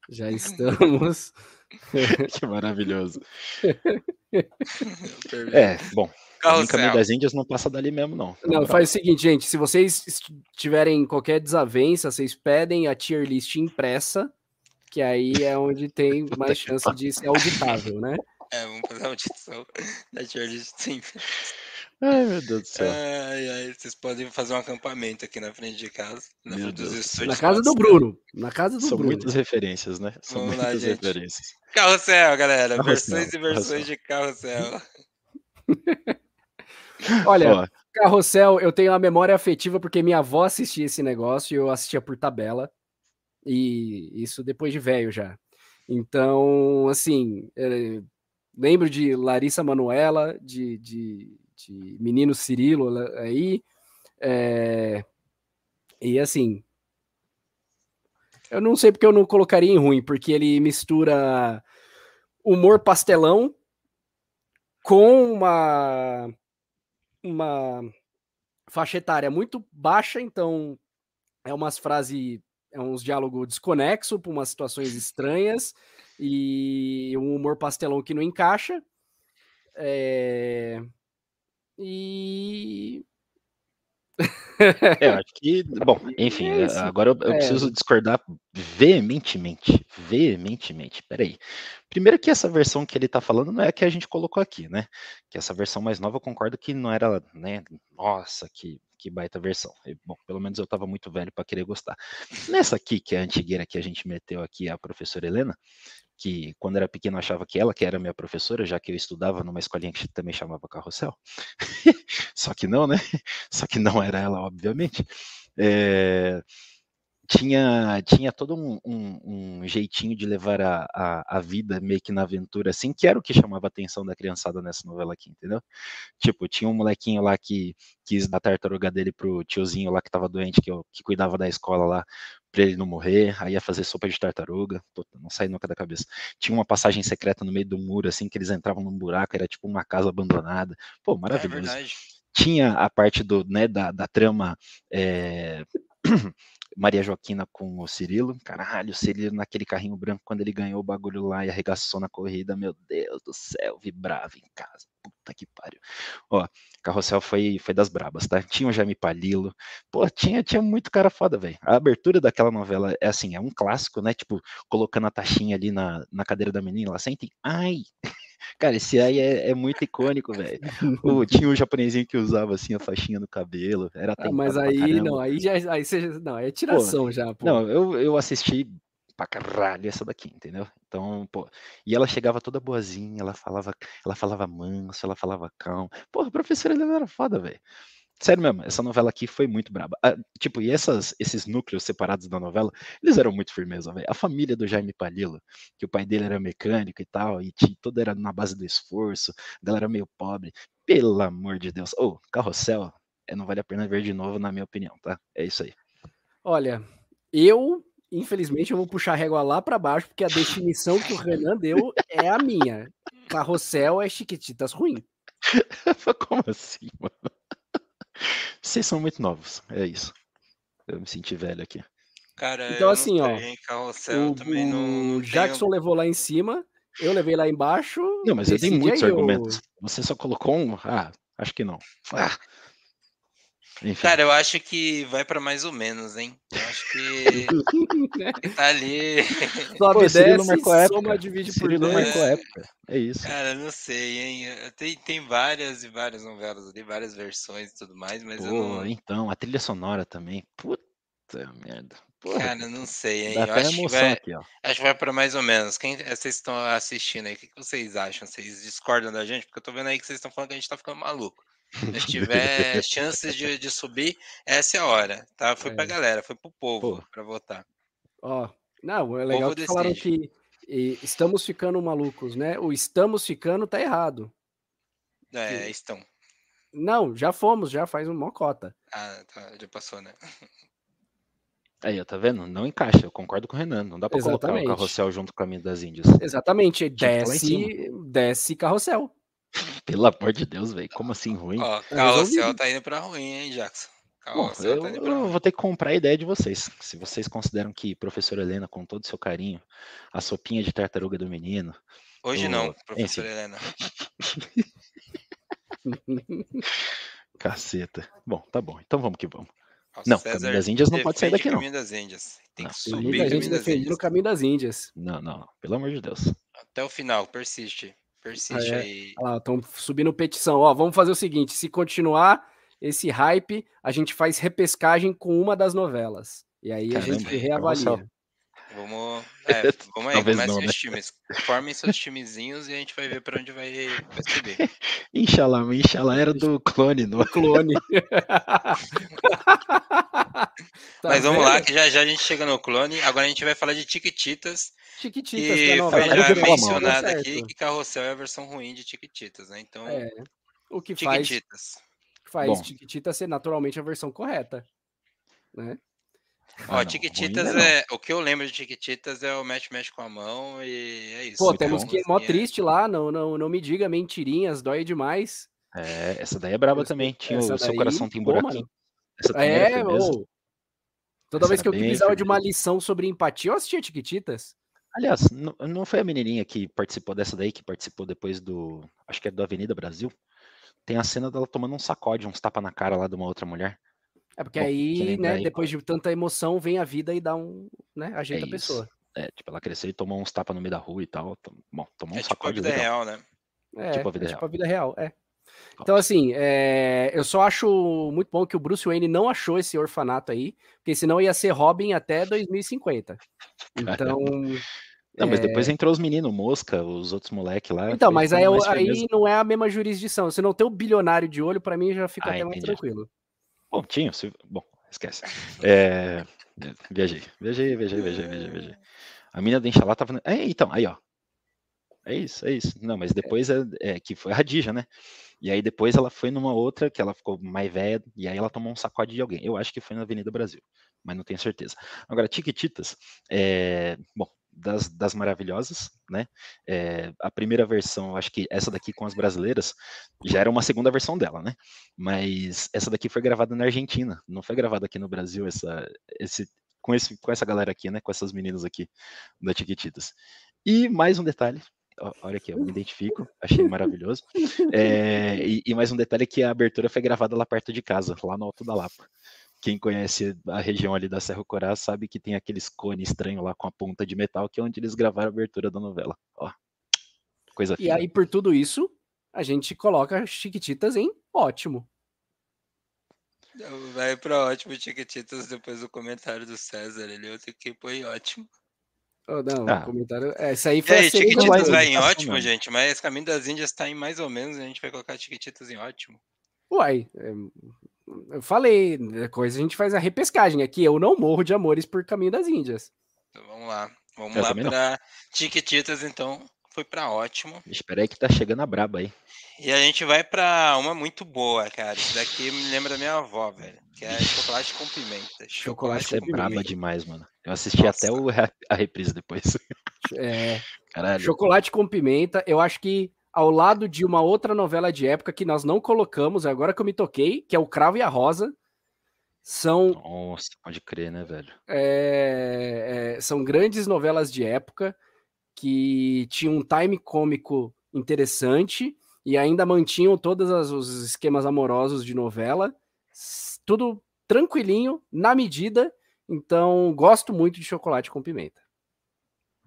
Já estamos. que maravilhoso. é, bom. O caminho das Índias não passa dali mesmo, não. Não, faz o seguinte, gente. Se vocês tiverem qualquer desavença, vocês pedem a tier list impressa, que aí é onde tem mais chance de ser auditável, né? É, vamos fazer uma audição da George sim. Ai, meu Deus do céu. Ai, ai, vocês podem fazer um acampamento aqui na frente de casa. Na, frente dos na casa do Bruno. Na casa do São Bruno. muitas referências, né? São Vamos muitas lá, referências. Carrossel, galera. Carrossel, versões e versões carrossel. de carrossel. Olha, carrossel, eu tenho uma memória afetiva porque minha avó assistia esse negócio e eu assistia por tabela. E isso depois de velho já. Então, assim, é, lembro de Larissa Manuela, de, de, de Menino Cirilo aí. É, e assim, eu não sei porque eu não colocaria em ruim, porque ele mistura humor pastelão com uma uma faixa etária muito baixa, então é umas frases, é uns diálogos desconexo para umas situações estranhas e um humor pastelão que não encaixa. É... E É, acho que, bom, enfim, É agora eu, eu É. preciso discordar veementemente, veementemente. Peraí. Primeiro que essa versão que ele tá falando não é a que a gente colocou aqui, né? Que essa versão mais nova eu concordo que não era, né? Nossa, que, que baita versão. E, bom, pelo menos eu tava muito velho para querer gostar. Nessa aqui, que é a antigueira que a gente meteu aqui, a professora Helena, que quando era pequeno achava que ela que era minha professora, já que eu estudava numa escolinha que também chamava Carrossel. Só que não, né? Só que não era ela, obviamente. É, tinha, tinha todo um, um- um jeitinho de levar a, a, a vida meio que na aventura, assim, que era o que chamava a atenção da criançada nessa novela aqui, entendeu? Tipo, tinha um molequinho lá que quis dar tartaruga dele pro tiozinho lá que tava doente, que, que cuidava da escola lá, pra ele não morrer, aí ia fazer sopa de tartaruga, puta, não sai nunca da cabeça. Tinha uma passagem secreta no meio do muro, assim, que eles entravam num buraco, era tipo uma casa abandonada. Pô, É maravilhoso verdade. tinha a parte do, né, da, da trama é, Maria Joaquina com o Cirilo. Caralho, o Cirilo naquele carrinho branco, quando ele ganhou o bagulho lá e arregaçou na corrida, meu Deus do céu, vibrava em casa. Puta que pariu. Ó, Carrossel foi, foi das brabas, tá? Tinha o Jaime Palilo. Pô, tinha, tinha muito cara foda, velho. A abertura daquela novela é assim, é um clássico, né? Tipo, colocando a taxinha ali na, na cadeira da menina, ela sente, ai. Cara, esse aí é, é muito icônico, velho. Tinha um japonesinho que usava assim a faixinha no cabelo. Era Ah, mas aí não, aí já aí você, não, é tiração já, pô. Não, eu, eu assisti pra caralho essa daqui, entendeu? Então, pô, e ela chegava toda boazinha, ela falava, ela falava manso, ela falava calmo. Porra, a professora ela era foda, velho. Sério mesmo, essa novela aqui foi muito braba. Ah, tipo, e essas, esses núcleos separados da novela, eles eram muito firmeza, velho. A família do Jaime Palilo, que o pai dele era mecânico e tal, e tinha, tudo era na base do esforço, a galera meio pobre. Pelo amor de Deus. Ô, Carrossel, é, não vale a pena ver de novo, na minha opinião, tá? É isso aí. Olha, eu, infelizmente, eu vou puxar a régua lá pra baixo, porque a definição que o Renan deu é a minha. Carrossel é chiquititas ruim. Como assim, mano? Vocês são muito novos, é isso. Eu me senti velho aqui. Cara, Então, eu não assim, ó, Carrossel O, também não, não o Jackson levou lá em cima, eu levei lá embaixo. Não, mas eu dei muitos argumentos. Você só colocou um? Ah, acho que não. Ah. Enfim. Cara, eu acho que vai pra mais ou menos, hein? Eu acho que tá ali. Sobe, Pô, desce, marcou época. soma, divide por dois. época. É isso. Cara, não sei, hein? Tem, tem várias e várias novelas ali, várias versões e tudo mais, mas eu Pô, não. então, a trilha sonora também. Puta merda. Porra, Cara, não sei, hein? dá Eu até acho que, emoção vai, aqui, ó. acho que vai pra mais ou menos. Quem eh, vocês estão assistindo aí? O que, que vocês acham? Vocês discordam da gente? Porque eu tô vendo aí que vocês estão falando que a gente tá ficando maluco. Se tiver chances de, de subir, essa é a hora, tá? Foi pra É. galera, foi pro povo Pô. pra votar. Ó, não, é legal que falaram que e, estamos ficando malucos, né? O estamos ficando tá errado. É, estão. Não, já fomos, já faz uma cota. Ah, tá, já passou, né? Aí, tá vendo? Não encaixa, eu concordo com o Renan. Não dá pra colocar o Exatamente. carrossel junto com o caminho das Índias. Exatamente, em desce, desce carrossel. Pelo amor de Deus, velho. Como assim ruim? Ó, Tá Carrossel resolvido. tá indo pra ruim, hein, Jackson? Bom, eu, tá indo pra eu ruim. vou ter que comprar a ideia de vocês. Se vocês consideram que professora Helena, com todo o seu carinho, a sopinha de tartaruga do menino. Hoje o- não, professora enfim. Helena. Caceta. Bom, tá bom. Então vamos que vamos. Ó, Não, César Caminho das Índias não pode sair daqui, não. Caminho das Índias. Tem Não, que subir muita gente Caminho das defendendo o Índias. caminho das Índias. Não, não, não. Pelo amor de Deus. Até o final, persiste. Persiste Ah, é. aí. Estão subindo petição. Ó, vamos fazer o seguinte: se continuar esse hype, a gente faz repescagem com uma das novelas. E aí a Caramba, gente hein? reavalia. Vamos, é, vamos aí, Talvez comecem não, né? os times. Formem seus timezinhos e a gente vai ver pra onde vai, vai subir. Mas Inshallah era do clone, não? Clone. Tá Mas vamos lá, que já já a gente chega no clone. Agora a gente vai falar de Tiquititas, Chiquititas, que é foi já mencionado Tá aqui que Carrossel é a versão ruim de Tiquititas, né? Então, É, o que faz, Tiquititas. faz Bom. Chiquitita ser naturalmente a versão correta. Né? Ó, Ah, Tiquititas não é. O que eu lembro de Tiquititas é o match mexe com a mão e é isso. Pô, temos que ir mó É. triste lá, não, não, não me diga mentirinhas, dói demais. É, essa daí é braba também. Tinha essa o seu daí, coração tem buraquinho. Essa também era É, ô. Toda Essa vez que eu precisava de uma lição sobre empatia, eu assistia Tiquititas. Aliás, não, não foi a menininha que participou dessa daí, que participou depois do. Acho que é do Avenida Brasil. Tem a cena dela tomando um sacode, uns tapa na cara lá de uma outra mulher. É porque Bom, aí, né, aí, depois de tanta emoção, vem a vida e dá um, né, ajeita É a pessoa. É, tipo, ela cresceu e tomou uns tapas no meio da rua e tal. Bom, tomou um É tipo a vida legal. real, né? É, Tipo a vida é tipo real. a vida real, é. Então, assim, é, eu só acho muito bom que o Bruce Wayne não achou esse orfanato aí, porque senão ia ser Robin até 2050. Então, Não, mas depois entrou os meninos, Mosca, os outros moleques lá. então mas aí, mais aí não é a mesma jurisdição. Se não tem o bilionário de olho, pra mim já fica Ah, até mais entendi. tranquilo. Bom, tinha. se- Bom, esquece. É, Viajei, viajei, viajei, viajei, viajei, viajei. A mina da Enxalá tava. É, então, aí, ó. É isso, é isso. Não, mas depois é, é que foi a Radija, né? E aí depois ela foi numa outra que ela ficou mais velha, e aí ela tomou um sacode de alguém. Eu acho que foi na Avenida Brasil, mas não tenho certeza. Agora, Tiquititas, é, bom, das, das maravilhosas, né? É, a primeira versão, acho que essa daqui com as brasileiras já era uma segunda versão dela, né? Mas essa daqui foi gravada na Argentina, não foi gravada aqui no Brasil, essa, esse, com, esse, com essa galera aqui, né? Com essas meninas aqui da Tiquititas. E mais um detalhe, olha aqui, eu me identifico, achei maravilhoso. É, e, e mais um detalhe é que a abertura foi gravada lá perto de casa, lá no Alto da Lapa. Quem conhece a região ali da Serra Corá sabe que tem aqueles cones estranhos lá com a ponta de metal, que é onde eles gravaram a abertura da novela. Ó, coisa E fina. aí, por tudo isso, a gente coloca Chiquititas em ótimo. Vai pra ótimo Chiquititas depois do comentário do César ali. Eu tenho que pôr em ótimo. Oh, não, Ah. comentário. É, isso aí E foi aí, a Chiquititas vai em indicação ótimo, mesmo. gente, mas Caminho das Índias tá em mais ou menos, a gente vai colocar Chiquititas em ótimo. Uai, é, eu falei, é coisa a gente faz a repescagem aqui. Eu não morro de amores por Caminho das Índias. Então vamos lá. Vamos Eu lá pra Chiquititas, então. Foi pra ótimo. Espera aí que tá chegando a braba aí. E a gente vai pra uma muito boa, cara. Isso daqui me lembra da minha avó, velho. Que é chocolate com pimenta. Chocolate Essa é com pimenta. braba demais, mano. Eu assisti Nossa. até o, a reprise depois. É, Caralho. chocolate com pimenta, eu acho que ao lado de uma outra novela de época que nós não colocamos, agora que eu me toquei, que é o Cravo e a Rosa, são Nossa, pode crer, né, velho? é, é, são grandes novelas de época que tinham um time cômico interessante e ainda mantinham todos os esquemas amorosos de novela, tudo tranquilinho, na medida. Então, gosto muito de chocolate com pimenta.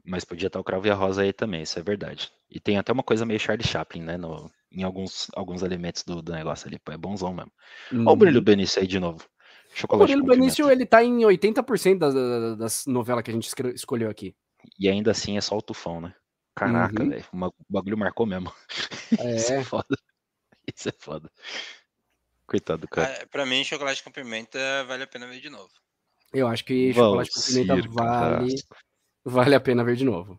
Mas podia estar o Cravo e a Rosa aí também, isso é verdade. E tem até uma coisa meio Charlie Chaplin, né? no- em alguns, alguns elementos do, do negócio ali. Pô, é bonzão mesmo. Olha o Brilho Benício aí de novo. O Chocolate com pimenta. Benício, ele tá em 80% das, das, das novelas que a gente escolheu aqui. E ainda assim é só o tufão, né? Caraca, Uhum. velho. O bagulho marcou mesmo. Isso É. é foda. Isso é foda. Coitado do cara. Ah, Pra mim, chocolate com pimenta vale a pena ver de novo. Eu acho que chocolate com pimenta vale, Carrasco. Vale a pena ver de novo.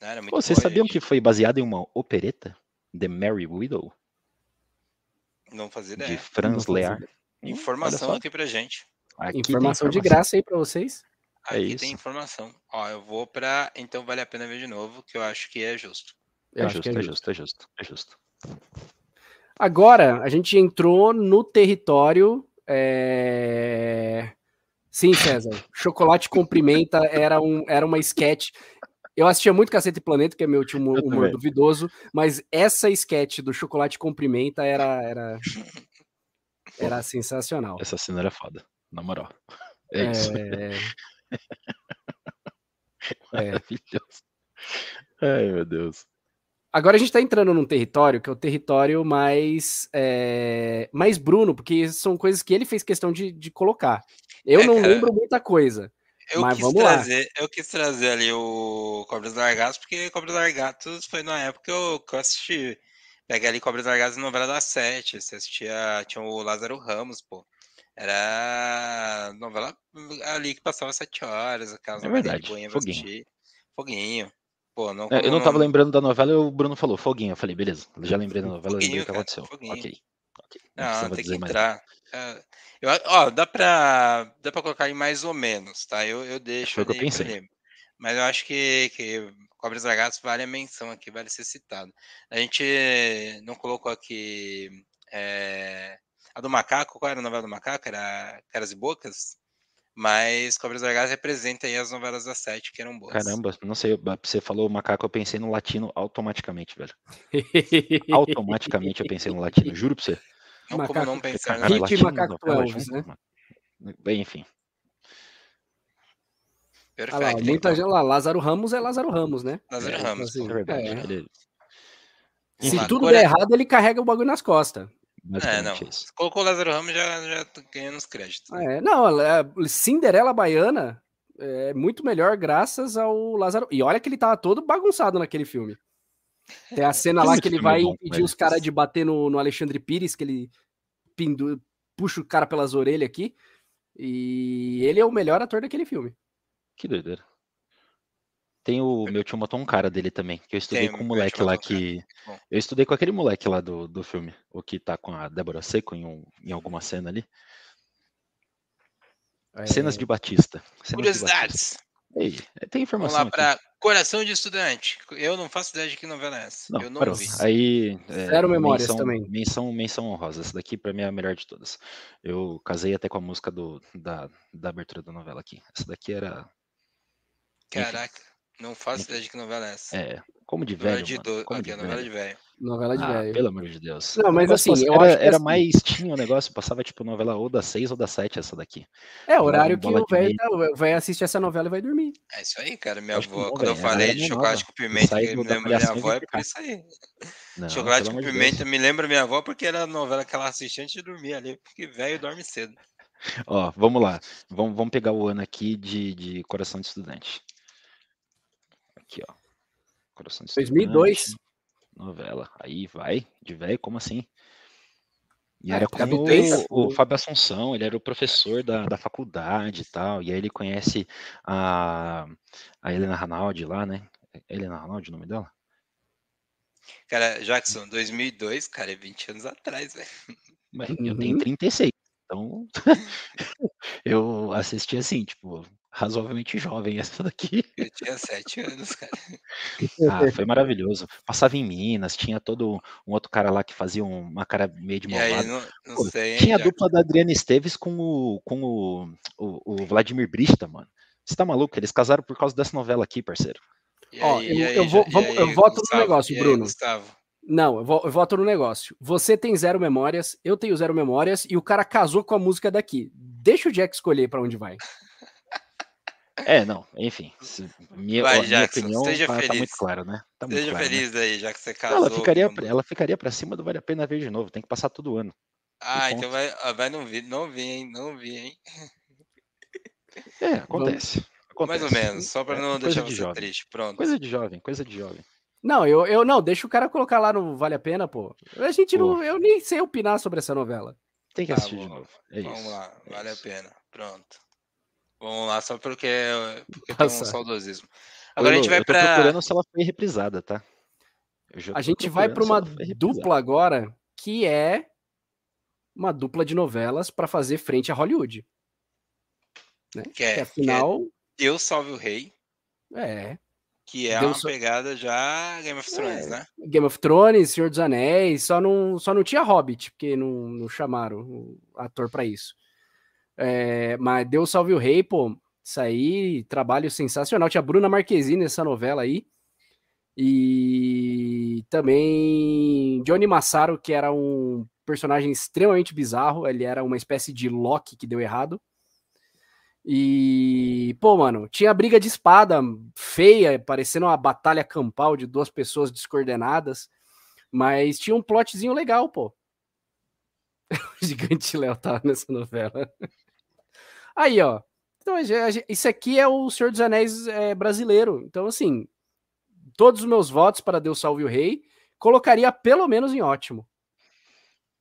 Ah, Era muito Pô, vocês boa, sabiam gente. que foi baseado em uma opereta? The Merry Widow? Não fazia De ideia. Franz Não Lear. ideia. Informação só. aqui pra gente. Aqui tem Informação de informação. graça aí pra vocês. É Aqui isso. tem informação. Ó, eu vou pra. Então vale a pena ver de novo, que eu acho que é justo. Eu É acho justo, que é justo, é justo, é justo. Agora, a gente entrou no território. é, Sim, César. Chocolate com pimenta era, um, era uma sketch. Eu assistia muito Cacete Planeta, que é meu tio humor, duvidoso, mas essa sketch do chocolate com pimenta era, era, era sensacional. Essa cena era foda, na moral. É isso. É, é. Maravilhoso. Ai, meu Deus. Agora a gente tá entrando num território que é o território mais, é, mais Bruno, porque são coisas que ele fez questão de, de colocar. Eu É, não cara. lembro muita coisa. Eu Mas quis vamos lá. trazer, eu quis trazer ali o Cobras Largatos, porque Cobras Largatos foi na época que eu, que eu assisti. Peguei ali Cobras Largatos em novela das sete. Você assistia, tinha o Lázaro Ramos, pô. Era novela ali que passava sete horas, aquelas É verdade, de Foguinho. assistir. Foguinho. Pô, não, É, eu não tava lembrando da novela e o Bruno falou Foguinho. Eu falei, beleza, já lembrei da novela, lembrei Foguinho, o que aconteceu. Foguinho. Ok. ok. Não, Não, tem que entrar. É, eu, ó, dá pra, dá pra colocar em mais ou menos, tá? Eu, eu deixo Foi o que eu pensei. ele. Mas eu acho que, que Cobras Largatos vale a menção aqui, vale ser citado. A gente não colocou aqui é, a do Macaco, qual era a novela do Macaco? Era Caras e Bocas? Mas Cobras Vergara representa aí as novelas da Sete que eram boas. Caramba, não sei, você falou macaco, eu pensei no latino automaticamente, velho. automaticamente eu pensei no latino, juro pra você. Não macaco, como não pensar no latino. Macaco Elvis, né? Bem, enfim. Perfeito. Ah lá, muita gente lá, Lázaro Ramos é Lázaro Ramos, né? Lázaro é, Ramos, assim, é verdade. É. Se Enfim, tudo der errado, ele carrega o bagulho nas costas. É, não. Isso. Colocou o Lázaro Ramos já, já ganhando os créditos. É, não, Cinderela Baiana é muito melhor graças ao Lázaro. E olha que ele tava todo bagunçado naquele filme. Tem a cena lá que ele vai bom, impedir os caras de bater no, no Alexandre Pires, que ele pindu, puxa o cara pelas orelhas aqui. E ele é o melhor ator daquele filme. Que doideira. Tem o meu tio botou um cara dele também, que eu estudei Tem, com o moleque lá que. Eu estudei com aquele moleque lá do, do filme, o que tá com a Débora Seco em, um, em alguma cena ali. É... Cenas de Batista. Cenas Curiosidades. De Batista. Ei, tem informação. Vamos lá para Coração de Estudante. Eu não faço ideia de que novela é essa. Não, eu não parou. vi. Aí, é, Zero memórias menção, também. Menção, menção honrosa. Essa daqui, pra mim, é a melhor de todas. Eu casei até com a música do, da, da abertura da novela aqui. Essa daqui era. Caraca. Não faço ideia de que novela é essa. É, como de velho. Novela de do... Aqui, de novela de velho. Novela de ah, velho. Pelo amor de Deus. Não, mas assim, eu era, acho que era assim... mais. Tinha um negócio, passava tipo novela ou das seis ou das sete, essa daqui. É, horário que o velho vai assistir essa novela e vai dormir. É isso aí, cara. Minha avó, quando véio, eu falei de chocolate com pimenta, me lembra minha avó, é por isso aí. Não, chocolate com pimenta Deus. me lembra minha avó porque era a novela que ela assistia antes de dormir ali, porque velho dorme cedo. Ó, vamos lá. Vamos, vamos pegar o ano aqui de, de Coração de Estudante. Aqui, ó. Coração de 2002. Novela. Aí vai, de velho, como assim? E ah, era com o, o, Fábio Assunção, ele era o professor da, da faculdade e tal, e aí ele conhece a, a Helena Ranaldi lá, né? Helena Ranaldi, o nome dela? Cara, Jackson, 2002, cara, é 20 anos atrás, velho. Eu tenho 36, uhum. então eu assisti assim, tipo, razoavelmente jovem essa daqui. Eu tinha sete anos, cara. Ah, foi maravilhoso. Passava em Minas, tinha todo um outro cara lá que fazia uma cara meio de malvado. Aí, não, não Pô, sei, tinha a dupla da Adriana Esteves com o, com o, o, o Vladimir Brista, mano. Você tá maluco? Eles casaram por causa dessa novela aqui, parceiro. Ó, eu, eu, vou, vamos, eu voto Gustavo, no negócio, Bruno. Gustavo? Não, eu, vou, eu voto no negócio. Você tem zero memórias, eu tenho zero memórias, e o cara casou com a música daqui. Deixa o Jack escolher para onde vai. É, não, enfim. Minha, Vai, minha opinião seja tá, feliz. tá muito clara, né? Tá muito seja claro, né? feliz né? aí, já que você casou. Ela ficaria, com... ela ficaria pra cima do Vale a Pena Ver de novo, tem que passar todo ano. Ah, então vai, ah, vai não vi, não vi, hein? Não vi, hein? É, acontece. acontece. Mais ou menos, só pra é, não deixar de você jovem. triste. Pronto. Coisa de jovem, coisa de jovem. Não, eu, eu não, deixa o cara colocar lá no Vale a Pena, pô. A gente pô. não, eu nem sei opinar sobre essa novela. Tem que tá assistir bom. de novo. É Vamos isso. lá, é vale isso. a pena. Pronto. Vamos lá, só porque, porque tem um saudosismo. Agora Ô, a gente vai para. procurando se ela foi reprisada, tá? A gente vai para uma dupla agora que é uma dupla de novelas para fazer frente a Hollywood. Né? Que, é, que afinal. Que é Deus salve o rei. É. Que é Deus uma pegada já Game of Thrones, é. né? Game of Thrones, Senhor dos Anéis, só não, só não tinha Hobbit, porque não, não chamaram o ator para isso. É, mas Deus Salve o Rei, pô, isso aí, trabalho sensacional. Tinha Bruna Marquezine nessa novela aí. E também Johnny Massaro, que era um personagem extremamente bizarro. Ele era uma espécie de Loki que deu errado. E, pô, mano, tinha briga de espada feia, parecendo uma batalha campal de duas pessoas descoordenadas. Mas tinha um plotzinho legal, pô. o Gigante Léo tava nessa novela. Aí, ó. Então, isso aqui é o Senhor dos Anéis é, brasileiro. Então, assim, todos os meus votos para Deus Salve o Rei colocaria pelo menos em ótimo.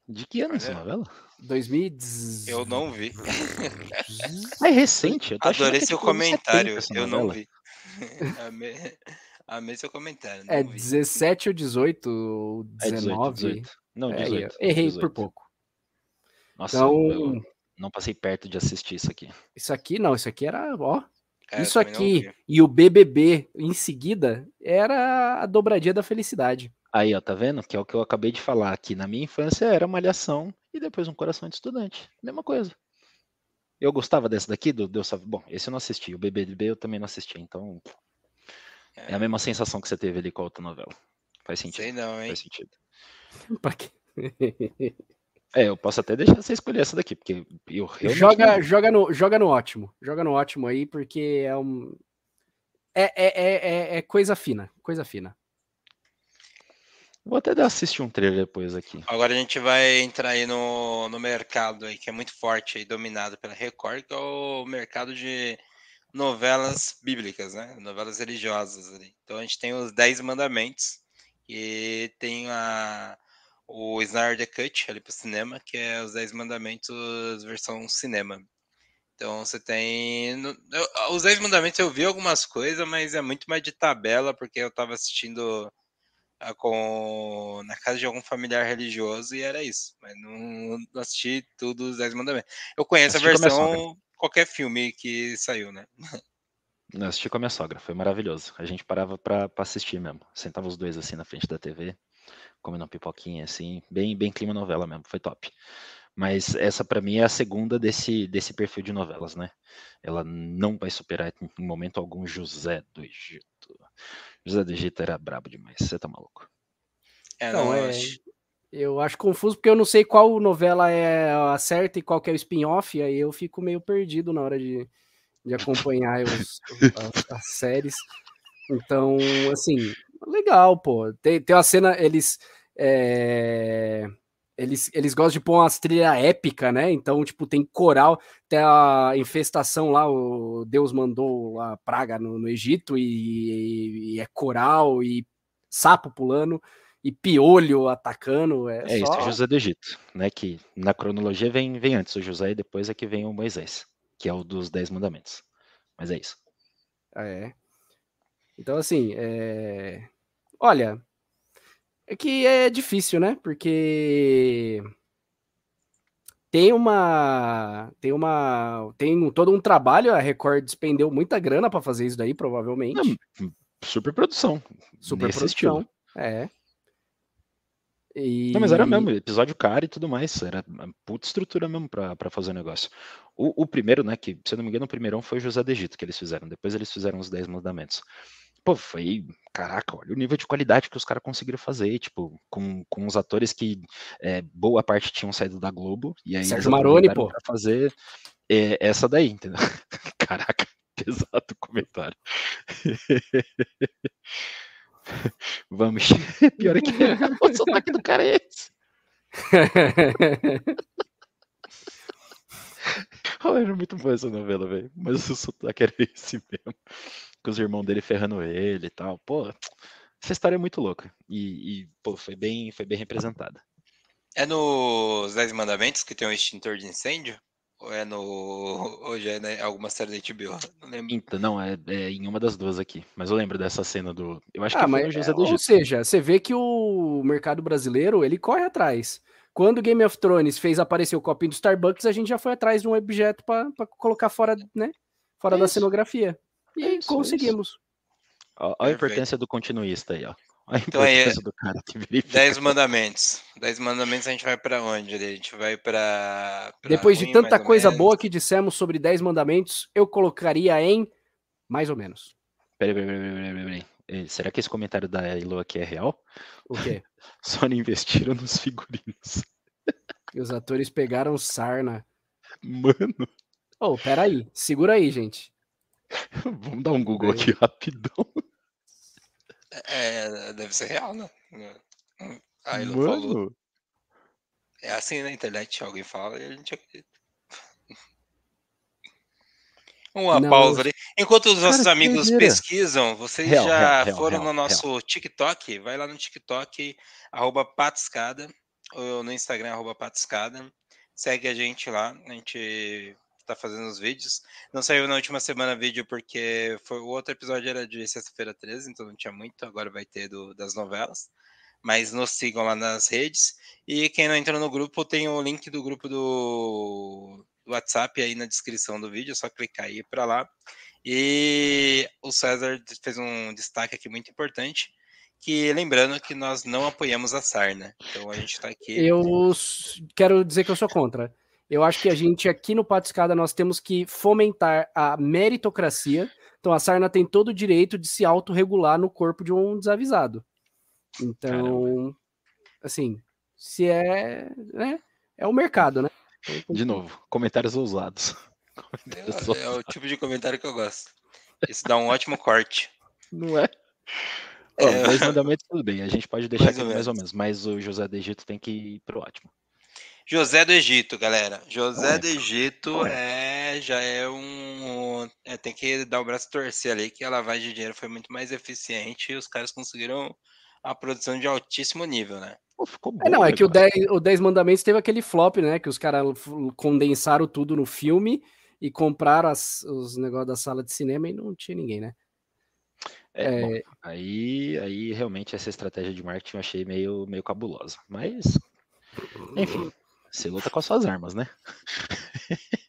De que ano essa novela? 2010. Eu não vi. É recente. Adorei seu tipo, comentário. Eu não vi. Amei, amei seu comentário. é vi. 17 ou 18 ou 19? É 18, 18. Não, 18. É, errei 18. por pouco. Nossa, então, eu não passei perto de assistir isso aqui. Isso aqui não, isso aqui era, ó. É, isso aqui e o BBB em seguida era a dobradinha da felicidade. Aí, ó, tá vendo? Que é o que eu acabei de falar aqui. Na minha infância era malhação e depois um coração de estudante. Mesma coisa. Eu gostava desse daqui, do Deus sabe. Bom, esse eu não assisti. O BBB eu também não assisti. Então. É, é a mesma sensação que você teve ali com a outra novela. Faz sentido. Sei não, hein? Faz sentido. pra quê? É, eu posso até deixar você escolher essa daqui, porque eu realmente. Joga, joga, no, joga no ótimo. Joga no ótimo aí, porque é um. É, é, é, é, é coisa fina. Coisa fina. Vou até dar assistir um trailer depois aqui. Agora a gente vai entrar aí no, no mercado aí, que é muito forte aí, dominado pela Record, que é o mercado de novelas bíblicas, né? Novelas religiosas ali. Então a gente tem os Dez Mandamentos e tem a, o Snyder Cut ali pro cinema, que é os Dez Mandamentos versão cinema. Então você tem. Eu, os Dez Mandamentos eu vi algumas coisas, mas é muito mais de tabela, porque eu tava assistindo com, na casa de algum familiar religioso e era isso. Mas não, não assisti tudo os Dez Mandamentos. Eu conheço assisti a versão qualquer filme que saiu, né? Não, assisti com a minha sogra, foi maravilhoso. A gente parava para assistir mesmo. Sentava os dois assim na frente da TV, comendo uma pipoquinha assim, bem, bem clima novela mesmo, foi top. Mas essa para mim é a segunda desse, desse perfil de novelas, né? Ela não vai superar em momento algum José do Egito. José do Egito era brabo demais, você tá maluco. É, não, é, eu acho confuso porque eu não sei qual novela é a certa e qual que é o spin-off, aí eu fico meio perdido na hora de, de acompanhar os, as, as, séries. Então, assim, legal, pô. Tem, tem uma cena, eles. É, eles, eles gostam de pôr umas trilhas épica, né? Então, tipo, tem coral, tem a infestação lá, o Deus mandou a praga no, no Egito e, e, é coral e sapo pulando e piolho atacando. É, é só... isso, José do Egito, né? Que na cronologia vem, vem antes o José e depois é que vem o Moisés, que é o dos Dez Mandamentos. Mas é isso. É. Então, assim, é... olha, é que é difícil, né? Porque tem uma tem uma tem todo um trabalho, a Record despendeu muita grana para fazer isso daí, provavelmente. Não, super produção. Super produção. É. E... Não, mas era mesmo, episódio cara e tudo mais. Era puta estrutura mesmo pra, pra fazer o negócio. O, o, primeiro, né, que, se eu não me engano, o primeirão foi o José do Egito que eles fizeram. Depois eles fizeram os Dez Mandamentos. Pô, foi. Caraca, olha o nível de qualidade que os caras conseguiram fazer, tipo, com, com os atores que é, boa parte tinham saído da Globo. E aí Sérgio Maroni, pô. Pra fazer é, essa daí, entendeu? Caraca, pesado comentário. Vamos. Pior é que o sotaque do cara é esse. oh, era muito boa essa novela, velho. Mas o sotaque era esse mesmo com os irmãos dele ferrando ele e tal. Pô, essa história é muito louca. E, e pô, foi bem, foi bem representada. É nos Dez Mandamentos que tem um extintor de incêndio? Ou é no. Ou já é né, alguma série da HBO? Não lembro. Então, não, é, é, em uma das duas aqui. Mas eu lembro dessa cena do. Eu acho ah, que mas, foi José do Ou seja, você vê que o mercado brasileiro ele corre atrás. Quando Game of Thrones fez aparecer o copinho do Starbucks, a gente já foi atrás de um objeto para colocar fora, né? Fora é da cenografia. E é isso, conseguimos. É Olha a importância do continuista aí, ó. A então aí, do cara que verifica. Dez mandamentos. Dez mandamentos a gente vai para onde? A gente vai para. Depois ruim, de tanta coisa boa que dissemos sobre dez mandamentos, eu colocaria em mais ou menos. Peraí, peraí, peraí, peraí. peraí. Será que esse comentário da Elo aqui é real? O quê? Só não investiram nos figurinos. E os atores pegaram sarna. Mano. Oh, peraí. Segura aí, gente. Vamos dar um Google aqui rapidão. É, deve ser real, né? Aí ele falou. É assim na internet, alguém fala e a gente acredita. Uma Não, pausa ali. Enquanto os nossos cara, amigos pesquisam, vocês real, já real, foram real, no nosso TikTok? Vai lá no TikTok, arroba patiscada, ou no Instagram, arroba patiscada. Segue a gente lá, a gente tá fazendo os vídeos. Não saiu na última semana vídeo porque foi, o outro episódio era de sexta-feira 13, então não tinha muito, agora vai ter do, das novelas. Mas nos sigam lá nas redes. E quem não entrou no grupo, tem o link do grupo do, do WhatsApp aí na descrição do vídeo, é só clicar aí para lá. E o César fez um destaque aqui muito importante, que lembrando que nós não apoiamos a Sarna. Então a gente está aqui. Eu quero dizer que eu sou contra. Eu acho que a gente aqui no Patiscada nós temos que fomentar a meritocracia. Então a sarna tem todo o direito de se autorregular no corpo de um desavisado. Então, Caramba. assim, se é, né, é o mercado, né? Então, de novo, comentários ousados. Comentários é, é, o tipo de comentário que eu gosto. Isso dá um ótimo corte. Não é? É... Ó, dois mandamentos, tudo bem. A gente pode deixar mais aqui ou mais ou menos, mas o José do Egito tem que ir pro ótimo. José do Egito, galera. José do Egito é já é um. É, tem que dar o braço torcer ali, que a lavagem de dinheiro foi muito mais eficiente e os caras conseguiram a produção de altíssimo nível, né? Pô, ficou bom, é, não, é que o 10, o 10 Mandamentos teve aquele flop, né? Que os caras condensaram tudo no filme e compraram as, os negócios da sala de cinema e não tinha ninguém, né? É, Bom, aí, aí realmente essa estratégia de marketing eu achei meio, meio cabulosa. Mas, enfim, você luta com as suas armas, né?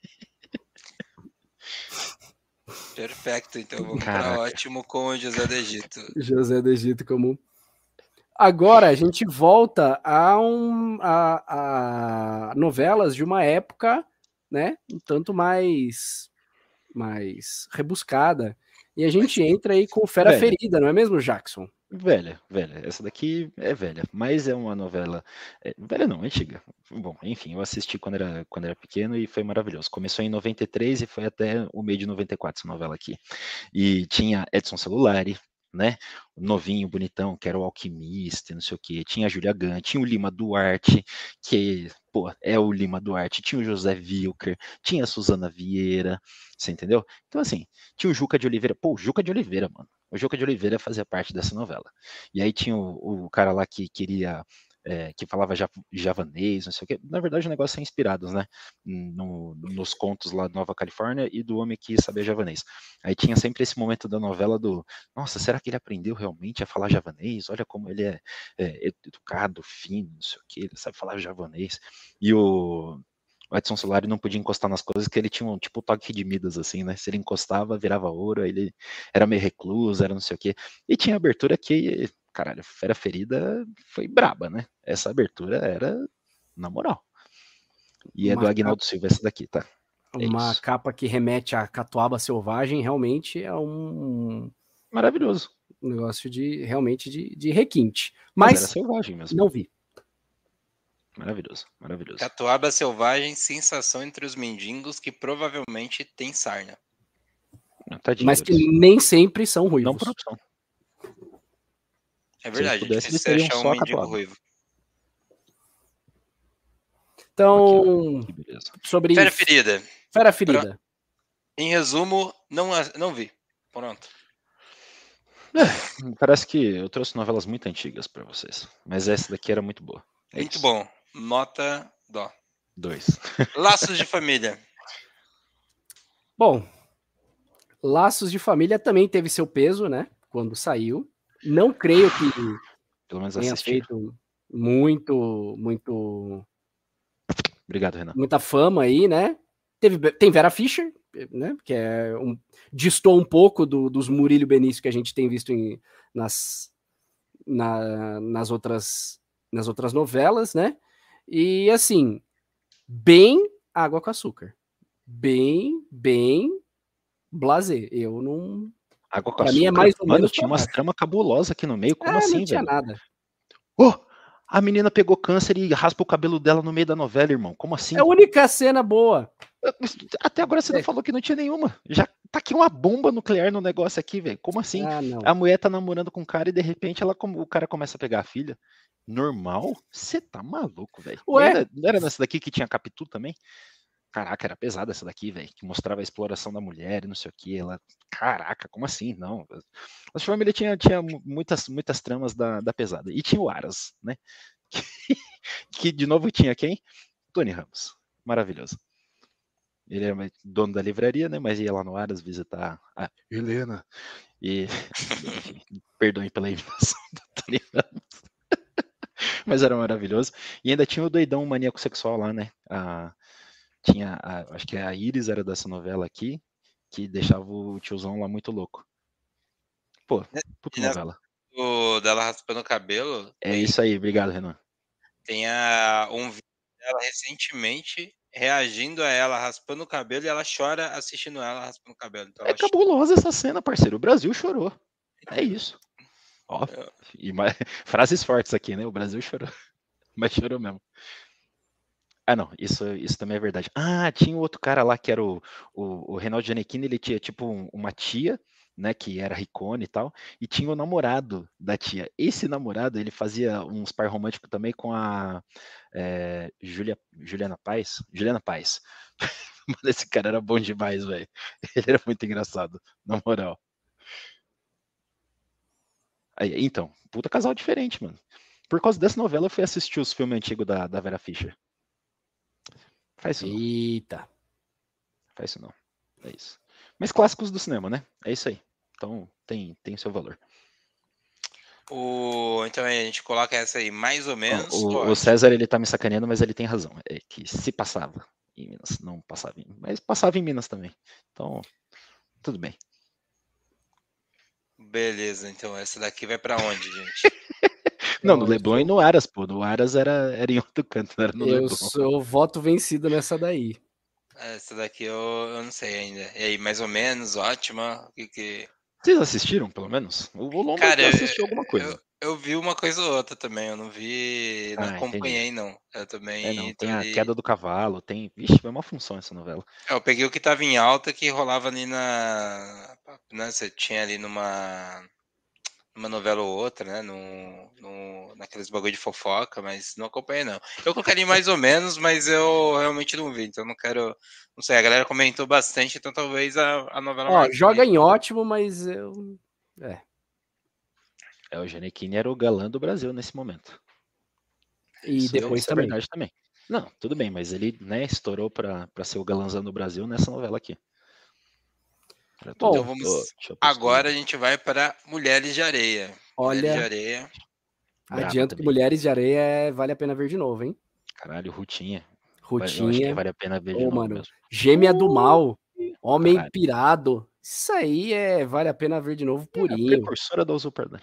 Perfeito, então vamos para ótimo com o José do Egito. José do Egito como Agora a gente volta a, um, a, a, novelas de uma época, né, um tanto mais mais rebuscada. E a gente entra aí com Fera velha. Ferida, não é mesmo, Jackson? Velha, velha. Essa daqui é velha, mas é uma novela. É, velha não, antiga. Bom, enfim, eu assisti quando era, quando era pequeno e foi maravilhoso. Começou em 93 e foi até o meio de 94 essa novela aqui. E tinha Edson Celulari, né? Novinho, bonitão, que era o alquimista, não sei o que. Tinha a Julia Gunn, tinha o Lima Duarte, que, pô, é o Lima Duarte, tinha o José Wilker, tinha a Suzana Vieira, você entendeu? Então, assim, tinha o Juca de Oliveira. Pô, o Juca de Oliveira, mano. O Juca de Oliveira fazia parte dessa novela. E aí tinha o, o cara lá que queria é, que falava javanês, não sei o que. Na verdade, o negócio é inspirados, né? No, nos contos lá de Nova Califórnia e do homem que sabia javanês. Aí tinha sempre esse momento da novela do, nossa, será que ele aprendeu realmente a falar javanês? Olha como ele é, é educado, fino, não sei o que, ele sabe falar javanês. E o, o Edson Solari não podia encostar nas coisas, que ele tinha um tipo toque de Midas, assim, né? Se ele encostava, virava ouro, ele era meio recluso, era não sei o quê. E tinha abertura que caralho, Fera Ferida foi braba, né? Essa abertura era na moral. E é do Agnaldo capa... Silva essa daqui, tá? É uma isso. capa que remete a Catuaba Selvagem, realmente é um. Maravilhoso. Um negócio de realmente de, de requinte. Mas, Mas era selvagem mesmo. Não vi. Maravilhoso, maravilhoso. Catuaba Selvagem, sensação entre os mendigos que provavelmente tem sarna. Tadinho, Mas que nem sempre são ruivos. Não por opção. É verdade, pudesse, é difícil achar um mendigo ruivo. Então, sobre Fera ferida. Fera ferida. Em resumo, não, não vi. Pronto. É, parece que eu trouxe novelas muito antigas para vocês, mas essa daqui era muito boa. É muito isso. bom. Nota dó. Dois. Laços de família. Bom, Laços de Família também teve seu peso, né? Quando saiu. Não creio que Pelo menos tenha assistir. feito muito, muito. Obrigado, Renan. Muita fama aí, né? Teve, tem Vera Fischer, né? Que é um, distou um pouco do, dos Murilo Benício que a gente tem visto em, nas, na, nas, outras, nas outras novelas, né? E assim, bem água com açúcar. Bem, bem blazer. Eu não, Água com pra mim é mais ou Mano, tinha umas tramas cabulosas aqui no meio. Como é, assim, não tinha velho? nada. Oh, a menina pegou câncer e raspa o cabelo dela no meio da novela, irmão. Como assim? É a única cena boa. Até agora você é. não falou que não tinha nenhuma. Já tá aqui uma bomba nuclear no negócio aqui, velho. Como assim? Ah, a mulher tá namorando com o cara e de repente ela, o cara começa a pegar a filha. Normal? Você tá maluco, velho. Não era, não era nessa daqui que tinha Capitu também? Caraca, era pesada essa daqui, velho. Que mostrava a exploração da mulher e não sei o que. Ela, caraca, como assim? Não. A família tinha, tinha muitas, muitas tramas da, da pesada. E tinha o Aras, né? Que, que de novo tinha quem? Tony Ramos. Maravilhoso. Ele era dono da livraria, né? Mas ia lá no Aras visitar a Helena. E, perdoem pela imitação do Tony Ramos. Mas era maravilhoso. E ainda tinha o doidão maníaco sexual lá, né? A, tinha, a, acho que a Iris era dessa novela aqui, que deixava o tiozão lá muito louco. Pô, puta novela. O dela raspando o cabelo. É tem, isso aí, obrigado, Renan. Tem a, um vídeo dela recentemente reagindo a ela raspando o cabelo e ela chora assistindo ela raspando o cabelo. Então É chora. cabulosa essa cena, parceiro. O Brasil chorou. É isso. Ó, Eu- e mais- frases fortes aqui, né? O Brasil chorou. Mas chorou mesmo. Ah, não, isso, isso também é verdade. Ah, tinha outro cara lá que era o, o, o Reinaldo Giannichini, ele tinha tipo um- uma tia, né, que era ricone e tal, e tinha o namorado da tia. Esse namorado, ele fazia uns par românticos também com a é, Julia, Juliana Paz. Juliana Paz. Mano, esse cara era bom demais, velho. Ele era muito engraçado, na moral. Aí, então, puta casal diferente, mano. Por causa dessa novela, eu fui assistir os filmes antigos da, da Vera Fischer. Faz isso não, Eita. faz isso não. É isso. Mas clássicos do cinema, né? É isso aí. Então, tem, tem seu valor. O... Então a gente coloca essa aí mais ou menos. O, o César, ele tá me sacaneando, mas ele tem razão. É que se passava em Minas, não passava em... Mas passava em Minas também. Então, tudo bem. Beleza, então essa daqui vai pra onde, gente? Não, no Leblon e no Aras, pô. No Aras era, era em outro canto, não era no Eu Leblon. sou voto vencido nessa daí. Essa daqui eu, eu não sei ainda. E aí, mais ou menos, ótima. O que que... Vocês assistiram, pelo menos? O Lomba Cara, assistiu alguma coisa. Eu, eu vi uma coisa ou outra também, eu não vi, não Ah, entendi. acompanhei não. Eu também É, não, tem a ali- queda do cavalo, tem. Vixe, é uma função essa novela. É, Eu peguei o que tava em alta que rolava ali na. Né, você tinha ali numa. Numa novela ou outra, né? No, no, naqueles bagulho de fofoca, mas não acompanhei, não. Eu colocaria mais ou menos, mas eu realmente não vi, então não quero. Não sei, a galera comentou bastante, então talvez a, a novela Ó, joga em ótimo, mas eu. É, o Giannichini era o galã do Brasil nesse momento. E Isso- depois é também. verdade também. Não, tudo bem, mas ele né, estourou pra, pra ser o galãzão do Brasil nessa novela aqui. Bom, então vamos- Ô, deixa eu pesquisar. Agora a gente vai para Mulheres de Areia. Mulheres de Olha, Areia. Adianto que. Mulheres de Areia é- vale a pena ver de novo, hein? Caralho, Rutinha. Rutinha, vale a pena ver de Ô, novo mano, mesmo. Gêmea do Mal, Homem Caralho. Pirado. Isso aí é vale a pena ver de novo É a purinho. precursora da usurpadora.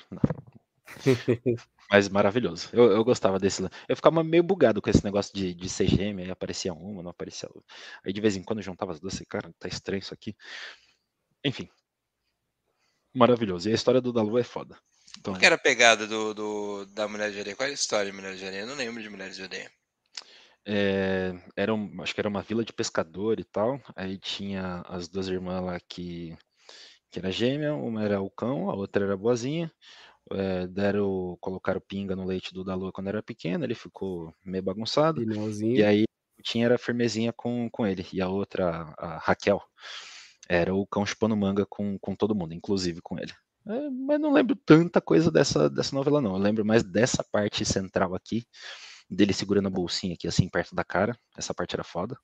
Mas maravilhoso. Eu, eu gostava desse. Eu ficava meio bugado com esse negócio de, de ser gêmea, aí aparecia uma, não aparecia outra. Aí de vez em quando eu juntava as duas e, cara, tá estranho isso aqui. Enfim. Maravilhoso. E a história do Dalu é foda. Então, Qual que era a pegada do, do- da Mulher de Areia? Qual era a história de Mulher de Areia? Eu não lembro de Mulheres de Areia. é, era um- acho que era uma vila de pescador e tal. Aí tinha as duas irmãs lá que, que era gêmea, uma era o cão, a outra era a boazinha. É, deram, colocaram pinga no leite do Dalu quando era pequeno, ele ficou meio bagunçado. E aí Tim era firmezinha com, com ele. E a outra, a Raquel, era o cão chupando manga com, com todo mundo, inclusive com ele. É, mas não lembro tanta coisa dessa, dessa novela, não. Eu lembro mais dessa parte central aqui, dele segurando a bolsinha aqui, assim, perto da cara. Essa parte era foda.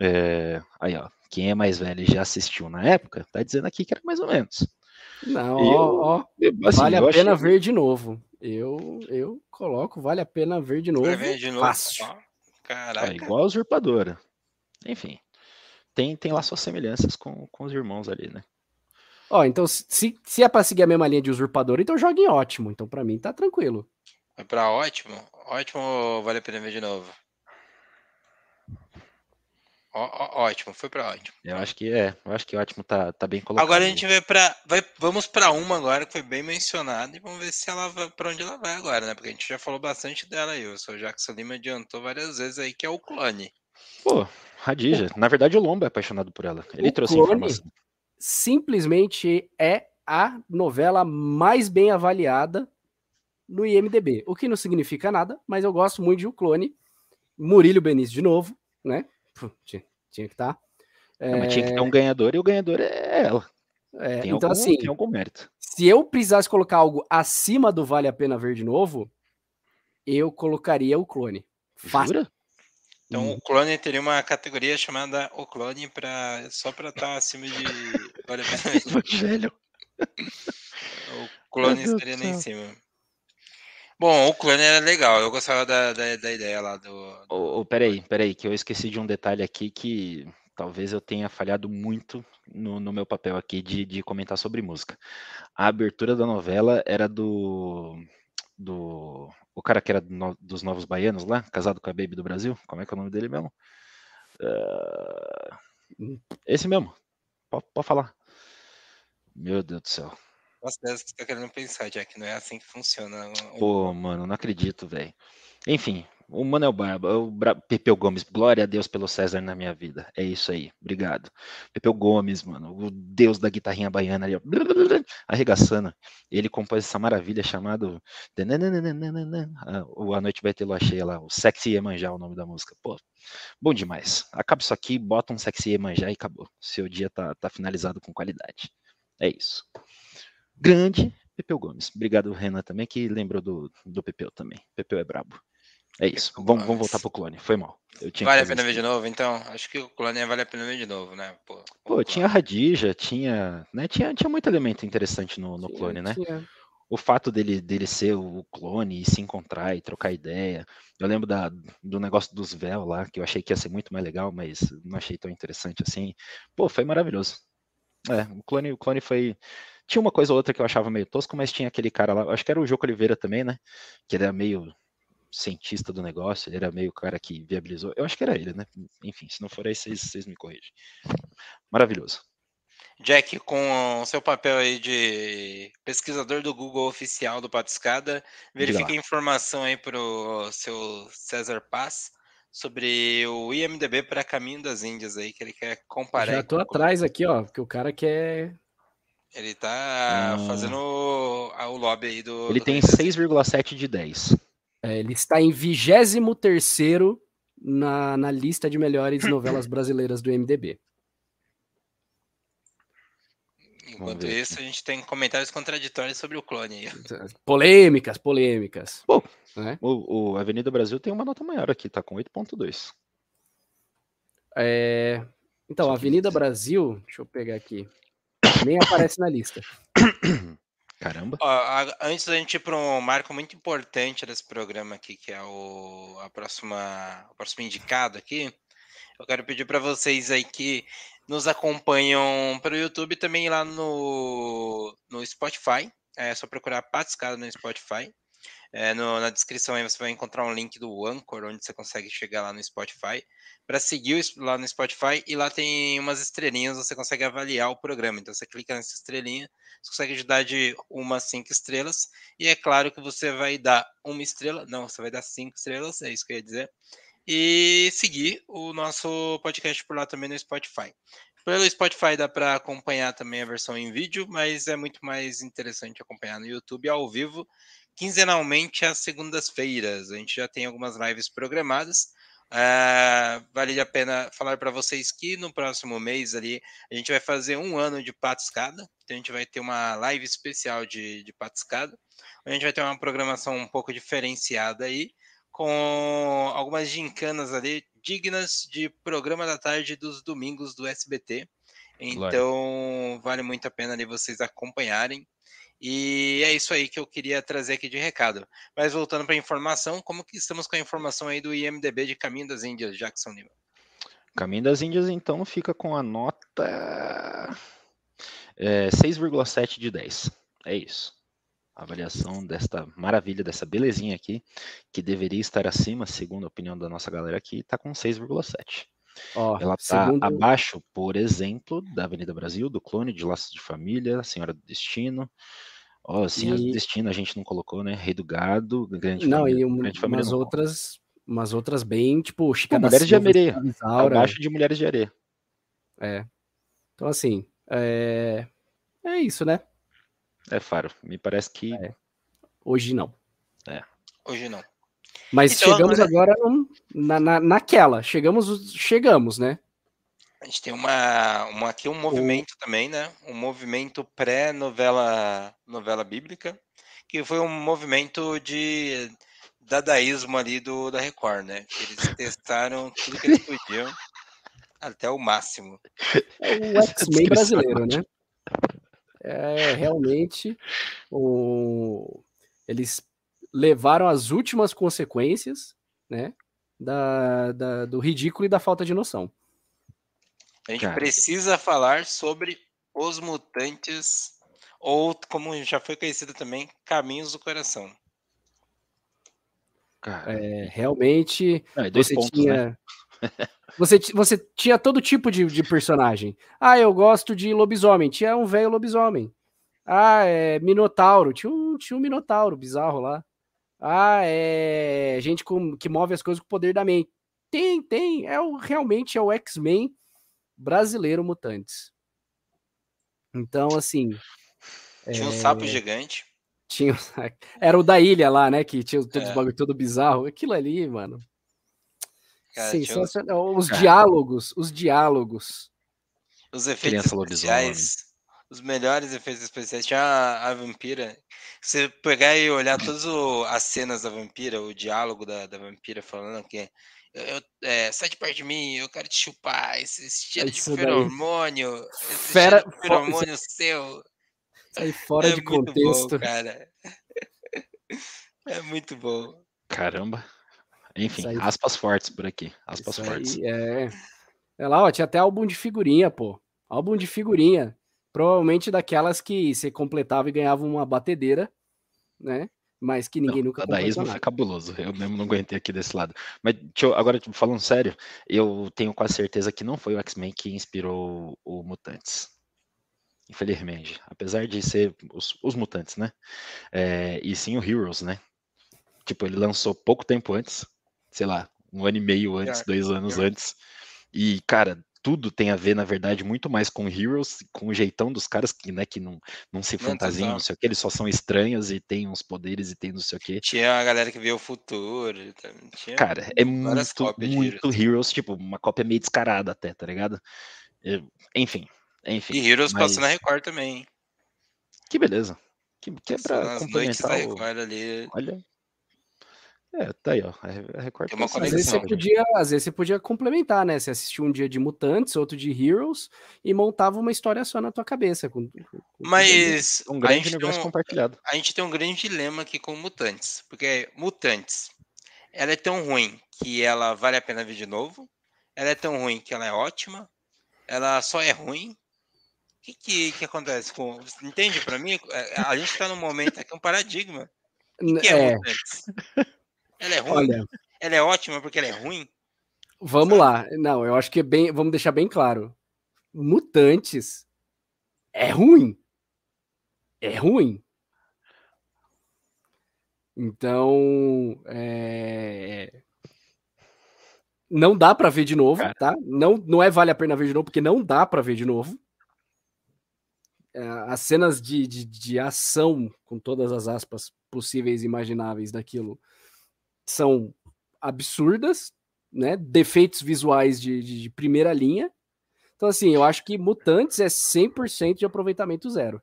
É, aí, ó, quem é mais velho e já assistiu na época, tá dizendo aqui que era mais ou menos. Não, Eu- ó, ó, Eu, assim, vale a pena achei- ver de novo. Eu, eu coloco, vale a pena ver de novo. Ver de novo. Fácil. Ó, É Caraca. igual a usurpadora. Enfim, tem, tem lá suas semelhanças com, com os irmãos ali, né? Ó, então se, se é pra seguir a mesma linha de usurpador, então joga em ótimo. Então pra mim tá tranquilo. Vai pra ótimo. Ótimo vale a pena ver de novo? Ó, ó, ótimo, foi pra ótimo. Eu acho que é, eu acho que ótimo tá, tá bem colocado. Agora a gente vai pra. Vai, vamos pra uma agora que foi bem mencionada e vamos ver se ela vai pra onde ela vai agora, né? Porque a gente já falou bastante dela aí. O seu Jackson Lima adiantou várias vezes aí que é o clone. Pô, Radija. Na verdade, o Lombo é apaixonado por ela. Ele O trouxe clone? informação. Simplesmente é a novela mais bem avaliada no IMDB. O que não significa nada, mas eu gosto muito de O Clone. Murilo Benício de novo, né? Tinha, tinha que estar. Não, mas tinha que ter um ganhador e o ganhador é ela. É, Tem, então, algum, assim, tem algum mérito. se eu precisasse colocar algo acima do Vale a Pena Ver de novo, eu colocaria o clone. Fácil. Jura? Então Uhum. o clone teria uma categoria chamada o clone pra, só pra estar acima de. Evangelho. O clone estaria do lá em cima. Bom, o clone era legal. Eu gostava da, da, da ideia lá do. Ô, ô, peraí, peraí, que eu esqueci de um detalhe aqui que talvez eu tenha falhado muito no, no meu papel aqui de, de comentar sobre música. A abertura da novela era do. do o cara que era do dos Novos Baianos lá, casado com a Baby do Brasil, como é que é o nome dele mesmo? Uh, esse mesmo. Pode, pode falar. Meu Deus do céu. Nossa, você tá querendo pensar, Jack, não é assim que funciona. Pô, mano, não acredito, velho. Enfim, o Manuel Barba, o Bra Pepeu Gomes, glória a Deus pelo César na minha vida. É isso aí, obrigado. Pepeu Gomes, mano, o deus da guitarrinha baiana ali, ó, arregaçando. Ele compôs essa maravilha chamado A Noite Vai Ter Lua Cheia lá, o Sexy Emanjá, o nome da música. Pô, bom demais. Acaba isso aqui, bota um Sexy Emanjá e acabou. Seu dia tá, tá finalizado com qualidade. É isso. Grande Pepeu Gomes. Obrigado, Renan, também, que lembrou do, do Pepeu também. Pepeu é brabo. É isso. Vamos, vamos voltar pro clone. Foi mal. vale a pena ver de novo, então? Acho que o clone vale a pena ver de novo, né? Pô, Pô tinha Radija, tinha, né? Tinha, tinha muito elemento interessante no, no clone, né? O fato dele, dele ser o clone e se encontrar e trocar ideia. Eu lembro da, do negócio dos véus lá, que eu achei que ia ser muito mais legal, mas não achei tão interessante assim. Pô, foi maravilhoso. É, o clone, o clone foi. Tinha uma coisa ou outra que eu achava meio tosco, mas tinha aquele cara lá, acho que era o Joco Oliveira também, né? Que era meio cientista do negócio, ele era meio o cara que viabilizou. Eu acho que era ele, né? Enfim, se não for aí, vocês, vocês me corrigem. Maravilhoso. Jack, com o seu papel aí de pesquisador do Google oficial do Patiscada, verifique a informação aí para o seu César Paz sobre o IMDB para Caminho das Índias aí, que ele quer comparar. Já tô atrás aqui, ó, porque o cara quer. Ele tá ah. fazendo o, o lobby aí do. Ele do tem 6,7 de 10. É, ele está em 23 na, na lista de melhores novelas brasileiras do MDB. Enquanto isso, a gente tem comentários contraditórios sobre o clone. Polêmicas, polêmicas. Bom, né? o, o, Avenida Brasil tem uma nota maior aqui, tá com 8.2. É... Então, Avenida Brasil, deixa eu pegar aqui, nem aparece na lista. Caramba. Ó, a, antes da gente ir para um marco muito importante desse programa aqui, que é o, a próxima, o próximo indicado aqui, eu quero pedir para vocês aí que nos acompanham pelo YouTube também lá no, no Spotify. É só procurar Patiscada no Spotify. É, no, na descrição aí você vai encontrar um link do Anchor, onde você consegue chegar lá no Spotify, para seguir lá no Spotify, e lá tem umas estrelinhas, você consegue avaliar o programa. Então você clica nessa estrelinha, você consegue ajudar de uma a cinco estrelas, e é claro que você vai dar uma estrela, não, você vai dar cinco estrelas, é isso que eu ia dizer, e seguir o nosso podcast por lá também no Spotify. Pelo Spotify dá para acompanhar também a versão em vídeo, mas é muito mais interessante acompanhar no YouTube ao vivo quinzenalmente às segundas-feiras. A gente já tem algumas lives programadas. Uh, vale a pena falar para vocês que no próximo mês ali a gente vai fazer um ano de patiscada. Então a gente vai ter uma live especial de, de patiscada. A gente vai ter uma programação um pouco diferenciada aí, com algumas gincanas ali dignas de programa da tarde dos domingos do SBT. Então vale muito a pena ali vocês acompanharem. E é isso aí que eu queria trazer aqui de recado. Mas voltando para a informação, como que estamos com a informação aí do IMDB de Caminho das Índias, Jackson Lima? Caminho das Índias, então, fica com a nota é, 6,7 de 10. É isso. A avaliação desta maravilha, dessa belezinha aqui, que deveria estar acima, segundo a opinião da nossa galera aqui, está com 6,7. Oh, Ela está segundo... abaixo, por exemplo, da Avenida Brasil, do Clone, de Laços de Família, Senhora do Destino. Ó, oh, Senhora e... do Destino a gente não colocou, né? Rei do Gado, Grande não, Família. E um, grande família umas outras, umas outras bem, tipo, Chica Mulheres de Areia. Abaixo de Mulheres de Areia. É. Então, assim, é... é isso, né? É, Faro. Me parece que. É. Hoje não. É. Hoje não. Mas então, chegamos agora na, na, naquela. Chegamos, chegamos, né? A gente tem uma, uma aqui um movimento o... também, né? Um movimento pré-novela novela bíblica, que foi um movimento de dadaísmo ali do da Record, né? Eles testaram tudo que eles podiam até o máximo. É o X-Men brasileiro, né? É realmente o... eles levaram as últimas consequências, né, da, da, do ridículo e da falta de noção. A gente Cara. precisa falar sobre os mutantes, ou como já foi conhecido também, caminhos do coração. É, realmente, ah, você pontos, tinha. Né? Você, você tinha todo tipo de, de personagem. Ah, eu gosto de lobisomem. Tinha um velho lobisomem. Ah, é Minotauro. Tinha um, tinha um Minotauro bizarro lá. Ah, é gente com, que move as coisas com o poder da mente. Tem, tem. É o, realmente é o X-Men brasileiro Mutantes. Então, assim. Tinha um sapo gigante. Tinha, era o da ilha lá, né? Que tinha todos é. os bagulho todo bizarro. Aquilo ali, mano. Cara, Sensacional. Os cara. diálogos, os diálogos. Os efeitos especiais. Os melhores efeitos especiais. Tinha a, a vampira. Você pegar e olhar todas as cenas da vampira, o diálogo da, da vampira falando que eu, é, sai de perto de mim, eu quero te chupar, esse cheiro de feromônio, esse Fera, cheiro de feromônio seu. Sai fora é de contexto. Bom, cara. É muito bom. Caramba. Enfim, aspas fortes por aqui. Aspas Isso fortes. Aí, é. É lá, ó, tinha até álbum de figurinha, pô. Álbum de figurinha. Provavelmente daquelas que você completava e ganhava uma batedeira, né? mas que ninguém não, nunca dadaísmo foi cabuloso. Eu mesmo não aguentei aqui desse lado. Mas eu, agora, tipo, falando sério, eu tenho quase certeza que não foi o X-Men que inspirou o Mutantes. Infelizmente. Apesar de ser os, os Mutantes, né? É, e sim o Heroes, né? Tipo, ele lançou pouco tempo antes, sei lá, um ano e meio antes, dois anos antes. E, cara, tudo tem a ver, na verdade, muito mais com Heroes, com o jeitão dos caras que, né, que não, não se fantasiam, não sei o que, eles só são estranhos e têm uns poderes e tem não sei o que. Tinha a galera que vê o futuro. Tinha cara, é muito, muito Heroes. Heroes. tipo, uma cópia meio descarada até, tá ligado? Enfim, enfim. E Heroes mas... passa na Record também. Que beleza. Que, que é pra complementar o... ali. Olha, é, tá aí, ó. A Record uma às, vezes você podia, às vezes você podia complementar, né? Você assistia um dia de Mutantes, outro de Heroes, e montava uma história só na tua cabeça. Com, com Mas um grande universo um, compartilhado. A gente tem um grande dilema aqui com Mutantes, porque Mutantes, ela é tão ruim que ela vale a pena ver de novo, ela é tão ruim que ela é ótima, ela só é ruim. O que, que, que acontece com. Entende? Para mim, é, a gente tá num momento aqui, um paradigma. O que é, é. Mutantes? Ela é ruim? Olha, ela é ótima porque ela é ruim? Vamos sabe? lá. Não, eu acho que é bem. Vamos deixar bem claro. Mutantes é ruim. É ruim. Então, é... não dá para ver de novo, Cara. tá? Não, não é vale a pena ver de novo, porque não dá para ver de novo. É, as cenas de, de, de ação, com todas as aspas possíveis e imagináveis daquilo, são absurdas, né? Defeitos visuais de, de, de primeira linha. Então, assim, eu acho que Mutantes é 100% de aproveitamento zero.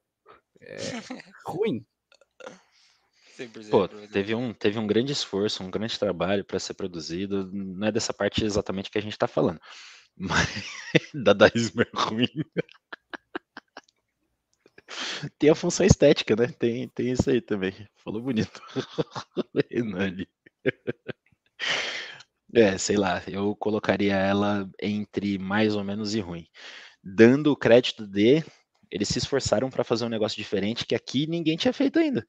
É ruim. Pô, teve um, teve um grande esforço, um grande trabalho para ser produzido. Não é dessa parte exatamente que a gente está falando. Mas dadaísmo é ruim. tem a função estética, né? Tem, tem isso aí também. Falou bonito. Renani. É, sei lá, eu colocaria ela entre mais ou menos e ruim. Dando o crédito de eles se esforçaram para fazer um negócio diferente que aqui ninguém tinha feito ainda.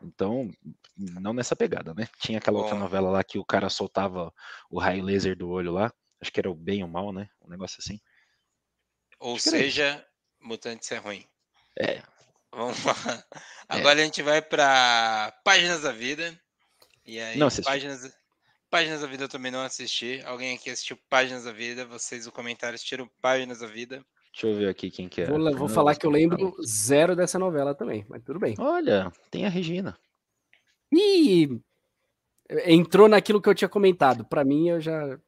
Então, não nessa pegada, né? Tinha aquela outra novela lá que o cara soltava o raio laser do olho lá. Acho que era o bem ou mal, né? Um negócio assim. Ou seja, Mutantes é ruim. É. Vamos lá. É. Agora é. a gente vai para Páginas da Vida. E aí, não páginas, páginas da Vida eu também não assisti. Alguém aqui assistiu Páginas da Vida? Vocês, o comentário, assistiram Páginas da Vida? Deixa eu ver aqui quem que é. Vou, vou falar que eu lembro zero dessa novela também, mas tudo bem. Olha, tem a Regina. E entrou naquilo que eu tinha comentado. Para mim, eu já.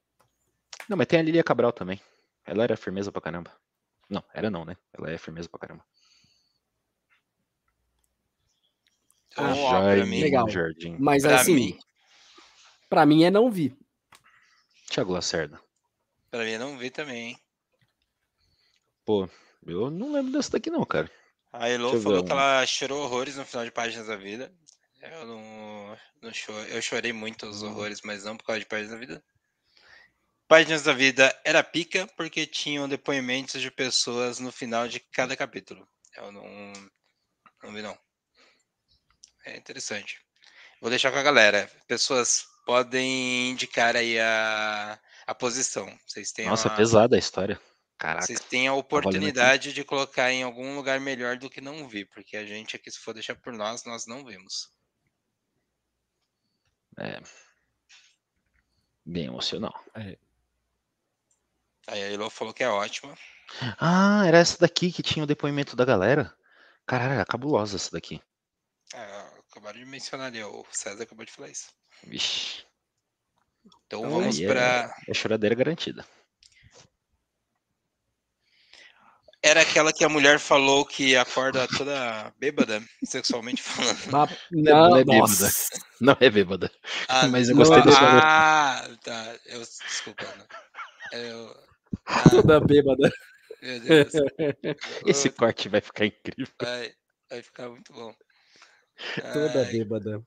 Não, mas tem a Lilia Cabral também. Ela era firmeza pra caramba. Não, era não, né? Ela é firmeza pra caramba. Ah, Jaime legal. Jardim. Mas pra assim, mim... pra mim é não vi. Tiago Lacerda. Pra mim é não vi também, hein? Pô, eu não lembro dessa daqui não, cara. A Elo falou que ela chorou horrores no final de Páginas da Vida. Eu não, não chorei, eu chorei muito os horrores, mas não por causa de Páginas da Vida. Páginas da Vida era pica porque tinham depoimentos de pessoas no final de cada capítulo. Eu não, não vi não. É interessante. Vou deixar com a galera. Pessoas podem indicar aí a, a posição. Vocês têm Nossa, uma- pesada a história. Caraca. Vocês têm a oportunidade de colocar em algum lugar melhor do que não vi, porque a gente aqui, se for deixar por nós, nós não vimos. É. Bem emocional. Aí a Elo falou que é ótima. Ah, era essa daqui que tinha o depoimento da galera. Caralho, era cabulosa essa daqui. É, acabaram de mencionar ali, o César acabou de falar isso. Vixe. Então, Então, vamos aí é- para. É choradeira garantida. Era aquela que a mulher falou que acorda toda bêbada, sexualmente falando. Não Não, é bêbada. nossa. Não é bêbada. Ah, Mas eu não gostei é- desse valor. Ah, tá. Eu, desculpa. não. Eu, ah, Toda bêbada. meu Deus. Esse corte vai ficar incrível. Vai, vai ficar muito bom. Toda Ai, bêbada.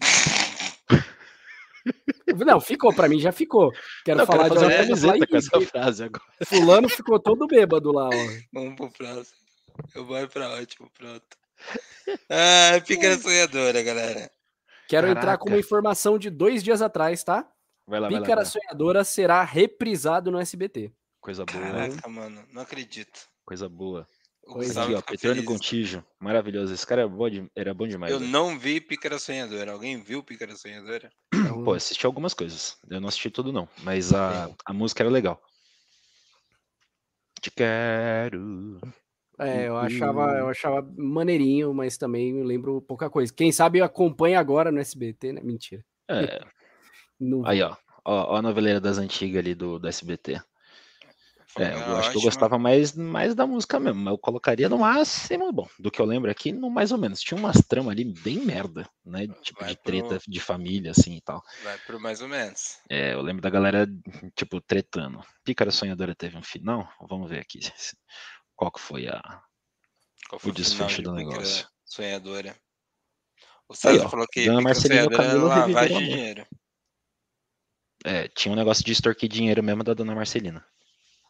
Não, ficou pra mim, já ficou. Quero Não, falar quero de uma camiseta com "Ih, essa frase agora. Fulano ficou todo bêbado lá, ó. Vamos pro próximo. Eu vou pra ótimo, pronto. Ah, Pícara Sonhadora, galera. Quero entrar Caraca. com uma informação de dois dias atrás, tá? Vai lá, vai lá. Pícara vai lá. Sonhadora será reprisado no SBT. Coisa boa, Caraca, mano, não acredito. coisa boa. Pois é. Ó, Petrônio. Contígio. Maravilhoso. Esse cara era bom, de- era bom demais. Eu velho. não vi Pícara Sonhadora. Alguém viu Pícara Sonhadora? Pô, assisti algumas coisas. Eu não assisti tudo, não. Mas a, a música era legal. Te quero. é, eu achava, eu achava maneirinho, mas também eu lembro pouca coisa. Quem sabe acompanha agora no SBT, né? Mentira. É, aí, ó. Ó, ó a noveleira das antigas ali do, do SBT. É, eu acho que eu ótima. gostava mais, mais da música mesmo. Mas eu colocaria no máximo, bom, do que eu lembro aqui, no mais ou menos. Tinha umas tramas ali bem merda, né? Tipo, Vai de pro- treta de família, assim e tal. Vai por mais ou menos. É, eu lembro da galera, tipo, tretando. Pícara Sonhadora teve um final? Vamos ver aqui. Qual que foi a. Qual foi O desfecho de do negócio. Sonhadora? O César ó, falou que Dona Marcelina era Camilo lavagem reviveram de dinheiro. É, tinha um negócio de extorquir dinheiro mesmo da Dona Marcelina.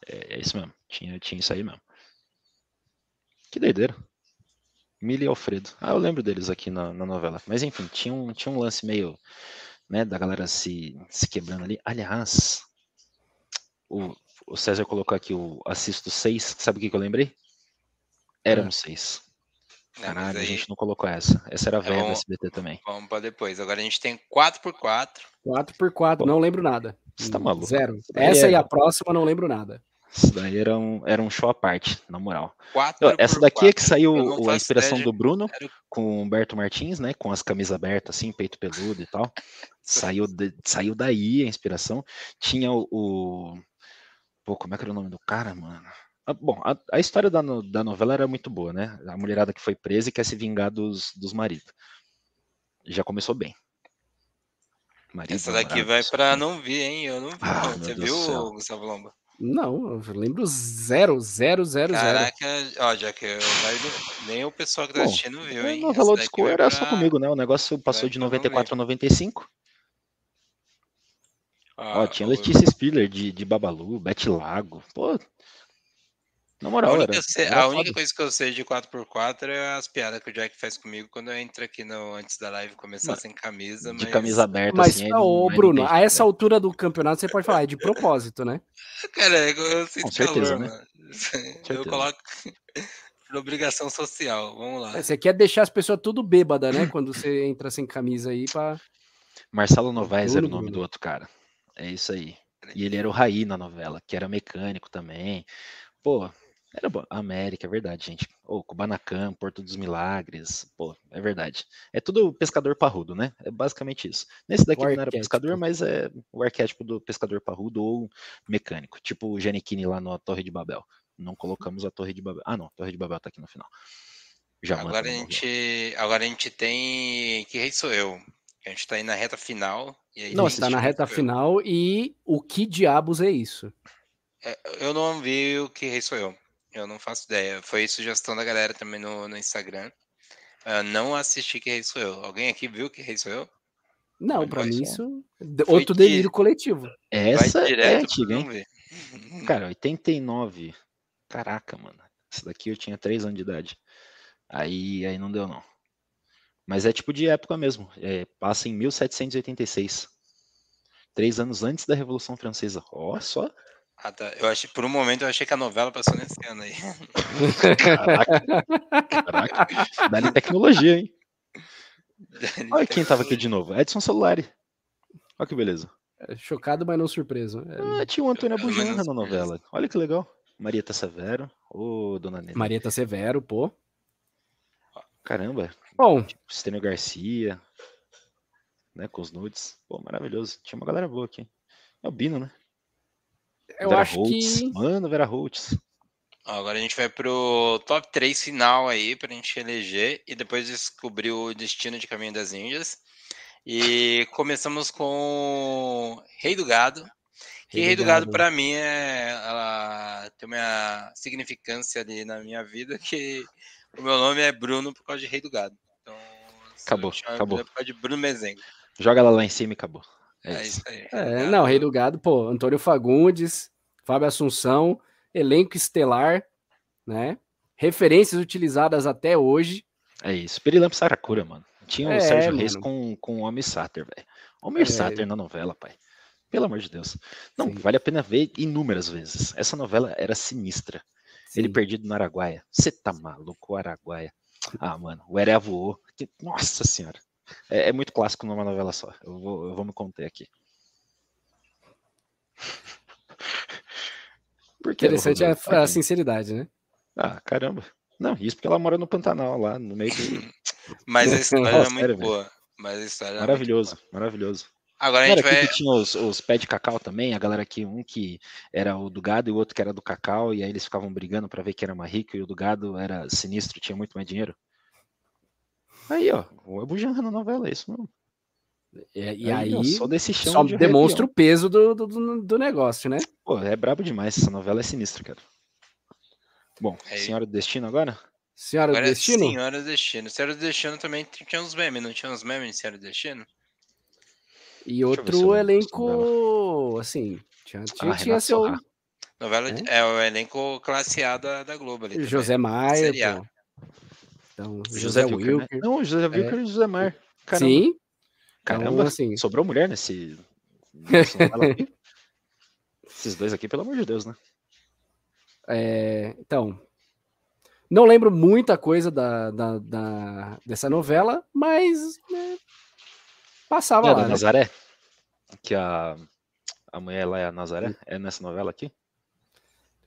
É, é isso mesmo. Tinha, tinha isso aí mesmo. Que doideira. Mili e Alfredo. Ah, eu lembro deles aqui na, na novela. Mas enfim, tinha um, tinha um lance meio, né, da galera se, se quebrando ali. Aliás, o, o César colocou aqui o assisto 6. Sabe o que, que eu lembrei? Éramos seis. Não, mas Caralho, a aí gente não colocou essa. Essa era a velha do bom. SBT também. vamos pra depois. Agora a gente tem 4x4. 4x4, Pô, não lembro nada. você tá maluco. Zero. Essa é- e a próxima não lembro nada. Isso daí era um, era um show à parte, na moral. 4 Ó, Essa daqui é que saiu a inspiração ideia do Bruno Era com o Humberto Martins, né? Com as camisas abertas, assim, peito peludo e tal. Saiu, de- saiu daí a inspiração. Tinha o, o- Pô, como é que era o nome do cara, mano? Ah, bom, a, a história da, no- da novela era muito boa, né? A mulherada que foi presa e quer se vingar dos, dos maridos. Já começou bem. Marido, Essa daqui namorado, vai aqui. não vi, hein? Eu não vi. Ah, Você viu. Gustavo Lomba? Não, eu lembro zero, zero, zero, zero. Caraca, ó, já que eu- nem o pessoal que tá Bom, assistindo viu, hein? novela old school era só pra- comigo, né? O negócio passou vai de pra não ver. 94 a 95. Ó, Ó, tinha o- Letícia Spiller de, de Babalu, Bete Lago. Pô. Na A moral, única, era, a única coisa que eu sei de 4x4 é as piadas que o Jack faz comigo quando eu entro aqui no, antes da live começar Mano, sem camisa. De mas- camisa aberta, Mas, assim. aí ô, não- aí Bruno, a jeito, essa altura do campeonato você pode falar, é de propósito, né? Cara, eu, eu sinto Com certeza, calor, né? mano. Eu certeza. coloco por obrigação social. Vamos lá. É, Você quer deixar as pessoas tudo bêbada, né? Quando você entra sem camisa aí pra. Marcelo Novaes era o Bruno, nome do outro cara. É isso aí. E ele era o Raí na novela, que era mecânico também. Pô, era bom. América, é verdade, gente. Ô, Kubanacan, Porto dos Milagres. Pô, é verdade. É tudo pescador parrudo, né? É basicamente isso. Nesse daqui O não era pescador, mas é o arquétipo do pescador parrudo ou mecânico. Tipo o Giannichini lá na Torre de Babel. Não colocamos a Torre de Babel. Ah, não, a Torre de Babel tá aqui no final. Jamanta Agora a gente, agora a gente tem que rei sou eu. A gente tá aí na reta final. E aí Não, tá gente na reta final e o que diabos é isso? É, Eu não vi o que rei sou eu. Eu não faço ideia. Foi sugestão da galera também no, no Instagram. Eu não assisti que rei sou eu. Alguém aqui viu que rei sou eu? Não, só. mim isso. Foi Outro de- delírio coletivo. Essa Vai é direto antiga, hein? Cara, 89. Caraca, mano. Essa daqui eu tinha 3 anos de idade. Aí, aí não deu, não. Mas é tipo de época mesmo. É, passa em 1786. três anos antes da Revolução Francesa. Ó, só. Ah, tá. Eu achei, por um momento eu achei que a novela passou nesse ano aí. Caraca. Caraca. Dá-lhe tecnologia, hein? Olha quem tava aqui de novo. Edson Celulari. Olha que beleza. É, Chocado, mas não surpreso. É, Ah, tinha o Antônio Abujanra na novela. Olha que legal. Marieta Severo. Ô, dona Nena. Marieta Severo, pô. Caramba. Bom, Estênio Garcia. Né, com os nudes. Pô, maravilhoso. Tinha uma galera boa aqui. É o Bino, né? Eu Vera acho Holtz. que. Mano, Vera Holtz. Agora a gente vai pro top 3 final aí pra gente eleger e depois descobrir o destino de Caminho das Índias. E começamos com Rei do Gado. Que Rei, do Gado, pra mim, é, ela tem uma significância ali na minha vida que o meu nome é Bruno por causa de Rei do Gado. Então, Acabou, acabou. Por causa de Bruno Mezengo. Joga ela lá em cima e acabou. É, É isso. aí. É, não, Rei do Gado, pô, Antônio Fagundes, Fábio Assunção, elenco estelar, né? Referências utilizadas até hoje. É isso. Perilampo Saracura, mano. Tinha o É, Sérgio Reis mano. com, com o Homem Sater, velho. Homer É. Sater na novela, pai. Pelo amor de Deus. Não, Sim. vale a pena ver inúmeras vezes. Essa novela era sinistra. Ele Sim. perdido no Araguaia. Você tá maluco, o Araguaia. Ah, mano, o Erea voou. Nossa senhora. É, é muito clássico numa novela só. Eu vou, eu vou me conter aqui. Por que, Interessante é a, a sinceridade, né? Ah, caramba. Não, isso porque ela mora no Pantanal, lá no meio do. Mas a história é Nossa, muito sério, velho. boa. Mas a história é muito Maravilhoso, maravilhoso. Agora a gente vai. que tinha os, os pés de cacau também, a galera aqui, um que era o do gado e o outro que era do cacau, e aí eles ficavam brigando pra ver quem era mais rico, e o do gado era sinistro, tinha muito mais dinheiro. Aí, ó, o Abu Janra na novela, é isso mesmo. E, e aí, ó, só desse chão só de demonstra o peso do, do, do- negócio, né? Pô, é brabo demais, essa novela é sinistra, cara. Bom, É. Senhora do Destino agora? Senhora Agora do é Destino? Senhora do Destino. Senhora do Destino também tinha uns memes, não tinha uns memes de Senhora do Destino? E eu outro elenco, assim, tinha, tinha, Ah, tinha Renato seu. Novela É? de- é, o elenco classe A da, da Globo ali. também. José Maia. Então, José José Wilker, né? Wilker. Não, José Wilker e José Mar. Caramba, Sim, caramba, então, assim, sobrou mulher nesse... Esses dois aqui, pelo amor de Deus, né? é, então, não lembro muita coisa da, da- da- dessa novela, mas né, passava É lá, da né? Nazaré? Que a, a mulher lá é a Nazaré? É nessa novela aqui?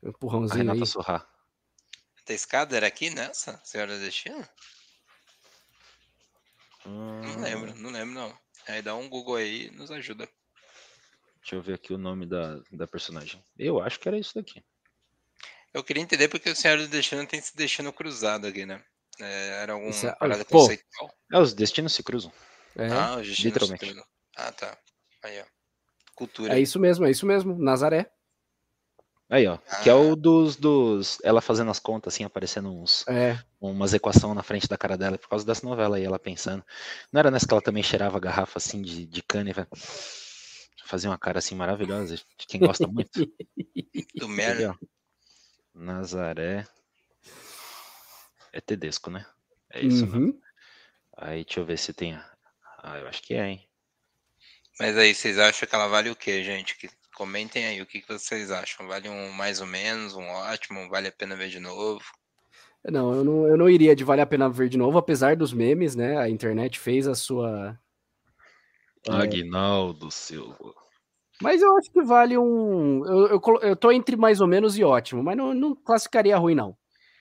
Um A empurrãozinho Renata aí. A escada era aqui nessa? Senhora do Destino? Hum, Não lembro, não lembro não. Aí dá um Google aí e nos ajuda. Deixa eu ver aqui o nome da, da personagem. Eu acho que era isso daqui. Eu queria entender porque o Senhora do Destino tem esse destino cruzado aqui, né? É, era alguma Isso é- parada pô. conceitual? É, os destinos se cruzam. É, Ah, os destinos literalmente. se cruzam. Ah, tá. Aí, ó. Cultura. é isso mesmo, é isso mesmo. Nazaré. Aí, ó. Que é Ah. o dos, dos. Ela fazendo as contas, assim, aparecendo uns, É, umas equações na frente da cara dela por causa dessa novela aí, ela pensando. Não era nessa que ela também cheirava a garrafa assim de, de cana fazia uma cara assim maravilhosa, de quem gosta muito. Do ó? Nazaré. É Tedesco, né? É isso, né? uhum. Aí deixa eu ver se tem. Ah, eu acho que é, hein? Mas aí, vocês acham que ela vale o quê, gente? Que- Comentem aí o que, que vocês acham. Vale um mais ou menos, um ótimo, vale a pena ver de novo? Não, eu não, eu não iria de Vale a Pena Ver de novo, apesar dos memes, né? A internet fez a sua. É. Aguinaldo Silva. Mas eu acho que vale um. Eu, eu, eu tô entre mais ou menos e ótimo, mas não, não classificaria ruim, não.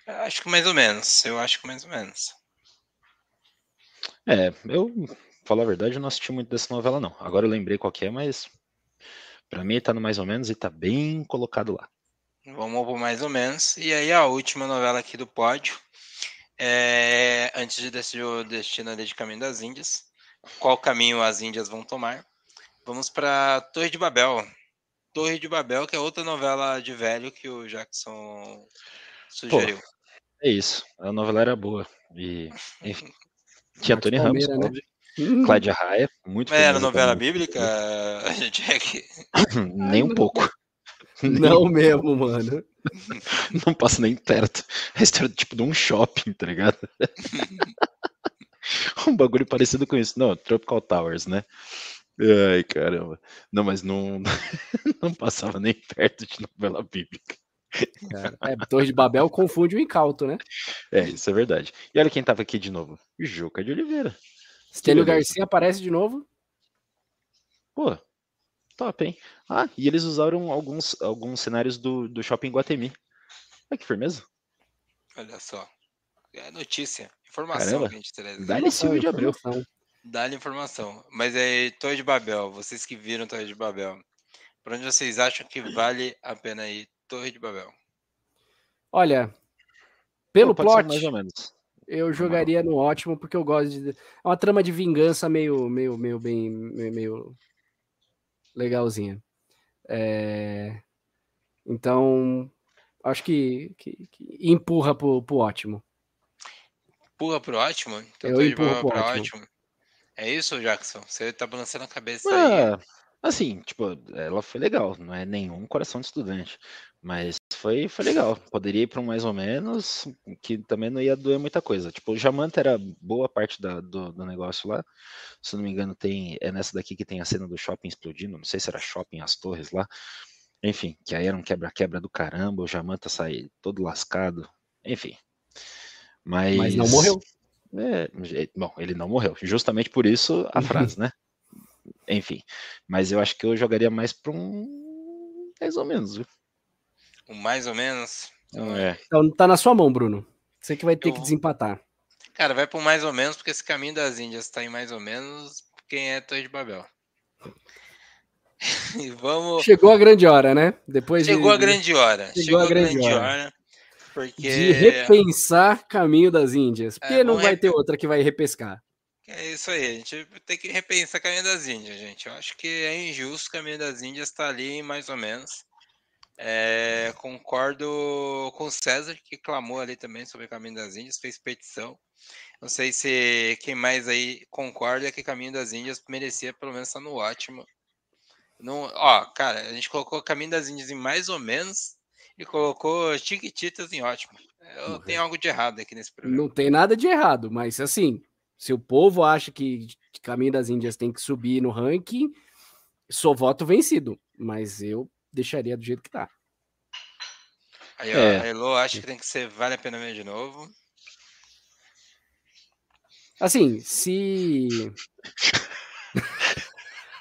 Eu acho que mais ou menos. Eu acho que mais ou menos. É, eu, falar a verdade, eu não assisti muito dessa novela, não. Agora eu lembrei qual que é, mas pra mim tá no mais ou menos e tá bem colocado lá. Vamos por mais ou menos. E aí, a última novela aqui do pódio. É... Antes de decidir o destino ali de Caminho das Índias. Qual caminho as Índias vão tomar? Vamos para Torre de Babel. Torre de Babel, que é outra novela de velho que o Jackson sugeriu. É isso, a novela era boa. E, enfim, tinha Tony Ramos, Palmeira, né? Óbvio, Hum, Cláudia Raia, muito Mas era novela também. bíblica, Jack? Nem um não. pouco. Não mesmo, mano. Não passa nem perto. É a história tipo de um shopping, tá ligado? um bagulho parecido com isso. Não, Tropical Towers, né? Ai, caramba. Não, mas não, não passava nem perto de novela bíblica. É, é, Torre de Babel confunde o incauto, né? É, isso é verdade. E olha quem tava aqui de novo. Juca de Oliveira. Stênio Garcia aparece de novo. Pô, top, hein? Ah, e eles usaram alguns, alguns cenários do, do Shopping Guatemi. Olha que firmeza. Olha só. É notícia. Informação Caramba. que a gente traz. Dá-lhe esse vídeo abriu. Dá-lhe informação. Mas é Torre de Babel. Vocês que viram Torre de Babel. Por onde vocês acham que vale a pena ir Torre de Babel? Olha, pelo Pô, plot, mais ou menos. Eu jogaria no ótimo porque eu gosto de. É uma trama de vingança meio, meio, meio bem, meio, meio legalzinha. É... Então, acho que, que, que empurra pro, pro ótimo. Empurra pro ótimo? Então eu empurro pro ótimo. ótimo. É isso, Jackson? Você tá balançando a cabeça ah, aí. Assim, tipo, ela foi legal, não é nenhum coração de estudante, mas foi, foi legal. Poderia ir para um mais ou menos, que também não ia doer muita coisa. Tipo, o Jamanta era boa parte da, do, do negócio lá. Se não me engano, tem é nessa daqui que tem a cena do shopping explodindo, não sei se era shopping As Torres lá. Enfim, que aí era um quebra-quebra do caramba, o Jamanta sai todo lascado. Enfim. Mas, mas não morreu. É, bom, ele não morreu. Justamente por isso a frase, né? Enfim. Mas eu acho que eu jogaria mais para um. Mais ou menos, viu? Um mais ou menos? Então, é. Então tá na sua mão, Bruno. Você que vai ter eu... que desempatar. Cara, vai para mais ou menos, porque esse caminho das Índias está em mais ou menos quem é Torre de Babel. e vamos... Chegou a grande hora, né? Depois Chegou de... a grande hora. Chegou, Chegou a grande, grande hora. hora. porque... De repensar caminho das Índias. Porque é, não vai rep... ter outra que vai repescar. É isso aí, a gente tem que repensar Caminho das Índias, gente. Eu acho que é injusto o Caminho das Índias estar tá ali, mais ou menos. É, concordo com o César, que clamou ali também sobre o Caminho das Índias, fez petição. Não sei se quem mais aí concorda que Caminho das Índias merecia pelo menos estar no ótimo. Não, ó, cara, a gente colocou Caminho das Índias em mais ou menos e colocou Chiquititas em ótimo. Eu tenho algo de errado aqui nesse programa. Não tem nada de errado, mas assim, se o povo acha que Caminho das Índias tem que subir no ranking, sou voto vencido. Mas eu deixaria do jeito que tá. Aí, ó, é. a Elo acha que tem que ser vale a pena ver de novo. Assim, se.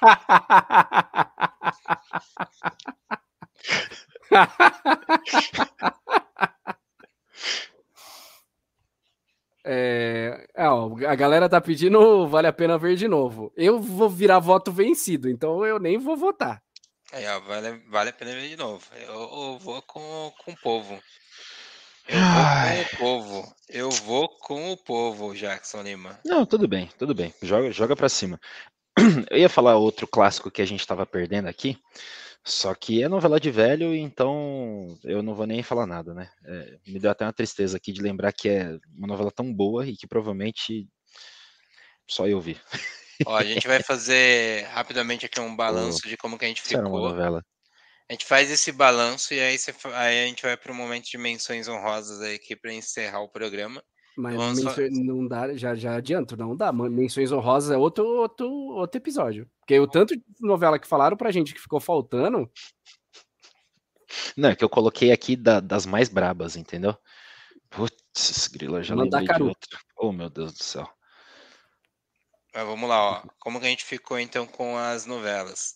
É, é, ó, a galera tá pedindo vale a pena ver de novo. Eu vou virar voto vencido, então eu nem vou votar. É, ó, vale, vale a pena ver de novo. Eu, eu vou com, com o povo. Eu vou com o povo. Eu vou com o povo, Jackson Lima. Não, tudo bem, tudo bem. Joga, joga para cima. Eu ia falar outro clássico que a gente estava perdendo aqui, só que é novela de velho, então eu não vou nem falar nada, né? É, me deu até uma tristeza aqui de lembrar que é uma novela tão boa e que provavelmente só eu vi. Ó, a gente vai fazer rapidamente aqui um balanço oh, de como que a gente ficou. A gente faz esse balanço e aí, você, aí a gente vai para um momento de menções honrosas aqui para encerrar o programa. Mas menções, não dá, já, já adianto, não dá. Menções honrosas é outro, outro, outro episódio. Porque o tanto de novela que falaram pra gente que ficou faltando. Não, é que eu coloquei aqui da, das mais brabas, entendeu? Putz, grila, já Mandar lembrei de outra. Oh, meu Deus do céu. Mas vamos lá, ó. Como que a gente ficou então com as novelas?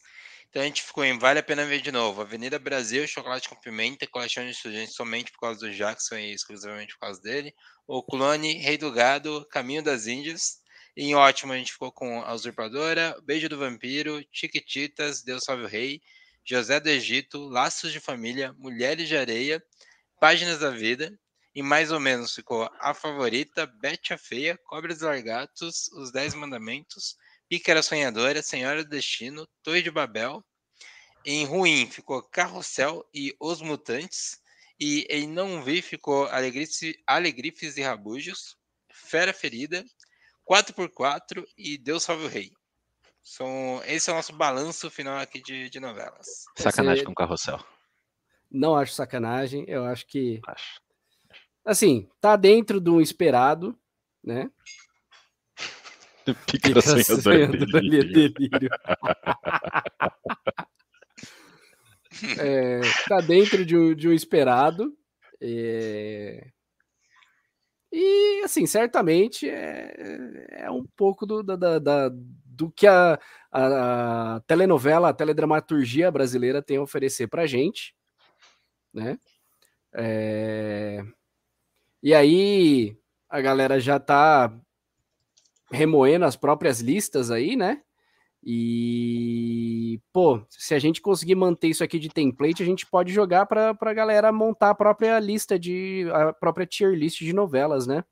Então a gente ficou em Vale a Pena Ver de Novo, Avenida Brasil, Chocolate com Pimenta, Coleção de Estudantes somente por causa do Jackson e exclusivamente por causa dele. O Clone, Rei do Gado, Caminho das Índias. E em ótimo a gente ficou com A Usurpadora, Beijo do Vampiro, Chiquititas, Deus Salve o Rei, José do Egito, Laços de Família, Mulheres de Areia, Páginas da Vida. E mais ou menos ficou A Favorita, Bete a Feia, Cobras e Largatos, Os Dez Mandamentos, Pícara Sonhadora, Senhora do Destino, Torre de Babel. Em ruim ficou Carrossel e Os Mutantes. E em não vi ficou Alegrifes, Alegrifes e Rabujos, Fera Ferida, 4x4 e Deus Salve o Rei. São, esse é o nosso balanço final aqui de, de novelas. Sacanagem com o Carrossel. Não acho sacanagem, eu acho que. Acho. Assim, tá dentro do esperado, né? Pícara sonhadora delírio. delírio. É, tá dentro de um, de um esperado. é, E, assim, certamente é, é um pouco do, da- da- da- do que a, a- a telenovela, a teledramaturgia brasileira tem a oferecer pra gente, né? É, E aí, a galera já tá remoendo as próprias listas aí, né? E, pô, se a gente conseguir manter isso aqui de template, a gente pode jogar para a galera montar a própria lista de a própria tier list de novelas, né?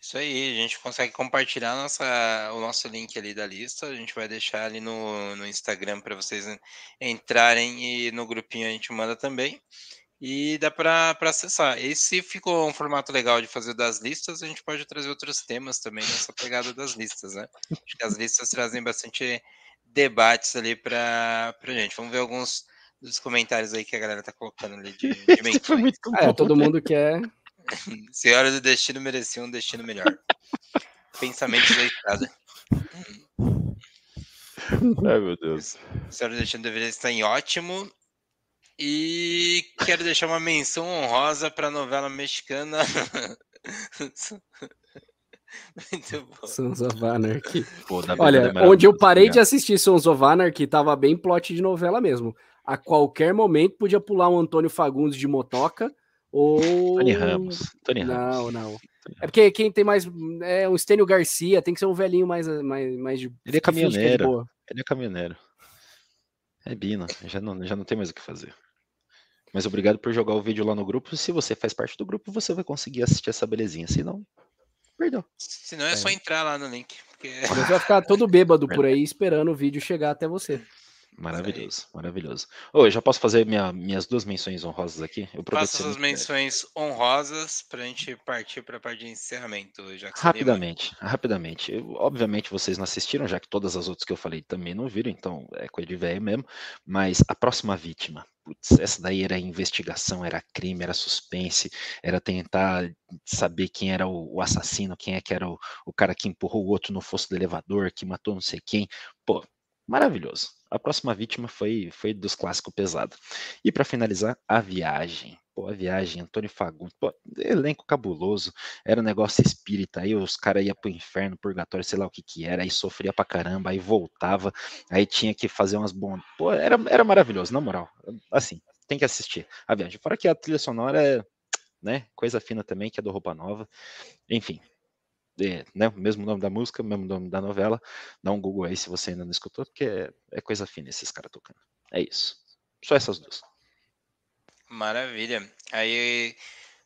Isso aí, a gente consegue compartilhar nossa, o nosso link ali da lista. A gente vai deixar ali no, no Instagram para vocês entrarem e no grupinho a gente manda também. E dá para acessar. E se ficou um formato legal de fazer das listas, a gente pode trazer outros temas também nessa pegada das listas, né? Acho que as listas trazem bastante debates ali para a gente. Vamos ver alguns dos comentários aí que a galera tá colocando ali de, de Isso foi menções. muito Ah, é, todo mundo quer. Senhora do Destino merecia um destino melhor. Pensamentos da estrada. Ai, meu Deus. Senhora do Destino deveria estar em ótimo. E quero deixar uma menção honrosa para a novela mexicana. Muito bom. Sons of Anarchy. Pô, Olha, é onde eu parei de assistir Sons of Anarchy, tava bem plot de novela mesmo. A qualquer momento podia pular um Antônio Fagundes de motoca ou. Tony Ramos. Tony Ramos. Não, não. É porque quem tem mais. É um Estênio Garcia, tem que ser um velhinho mais, mais, mais de. Ele é é caminhoneiro. Ele é caminhoneiro. É Bina, já não, já não tem mais o que fazer. Mas obrigado por jogar o vídeo lá no grupo. Se você faz parte do grupo, você vai conseguir assistir essa belezinha. Se não, perdão. Se não é só entrar lá no link. Porque... Você vai ficar todo bêbado por aí esperando o vídeo chegar até você. Maravilhoso, maravilhoso. Eu já posso fazer minha- minhas duas menções honrosas aqui? Eu Faça suas menções honrosas para a gente partir para a parte de encerramento. Já que você Rapidamente, rapidamente. Eu- obviamente vocês não assistiram, já que todas as outras que eu falei também não viram, então é coisa de velho mesmo. Mas a próxima vítima, putz, essa daí era investigação, era crime, era suspense, era tentar saber quem era o, o assassino, quem é que era o, o cara que empurrou o outro no fosso do elevador, que matou não sei quem. Pô, maravilhoso. A próxima vítima foi, foi dos clássicos pesado. E para finalizar, a viagem. Pô, a viagem, Antônio Fagundes, pô, elenco cabuloso, era um negócio espírita, aí os caras iam pro inferno, purgatório, sei lá o que que era, aí sofria pra caramba, aí voltava, aí tinha que fazer umas bombas. Pô, era, era maravilhoso, na moral. Assim, tem que assistir a viagem. Fora que a trilha sonora é, né, coisa fina também, que é do Roupa Nova. Enfim, é, né, mesmo nome da música, mesmo nome da novela. Dá um Google aí se você ainda não escutou, porque é, é coisa fina esses caras tocando. É isso. Só essas duas. Maravilha. Aí,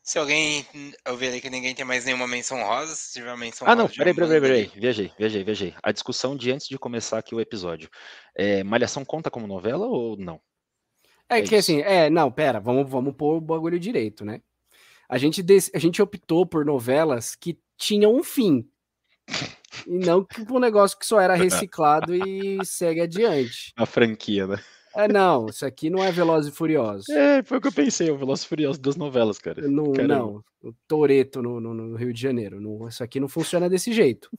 se alguém. Eu vi ali que ninguém tem mais nenhuma menção rosa. Se tiver uma menção Ah, não, rosa, já peraí, peraí, peraí, ali. peraí. Viajei, viajei, viajei. A discussão de antes de começar aqui o episódio. É, Malhação conta como novela ou não? É É que isso. assim, é, não, pera, vamos, vamos pôr o bagulho direito, né? A gente, dec- a gente optou por novelas que tinham um fim. E não que um negócio que só era reciclado e segue adiante. A franquia, né? É, não, isso aqui não é Velozes e Furiosos. É, foi o que eu pensei, o Velozes e Furiosos das novelas, cara. Não, Caramba. não, o Toreto no, no- no Rio de Janeiro. Não, isso aqui não funciona desse jeito.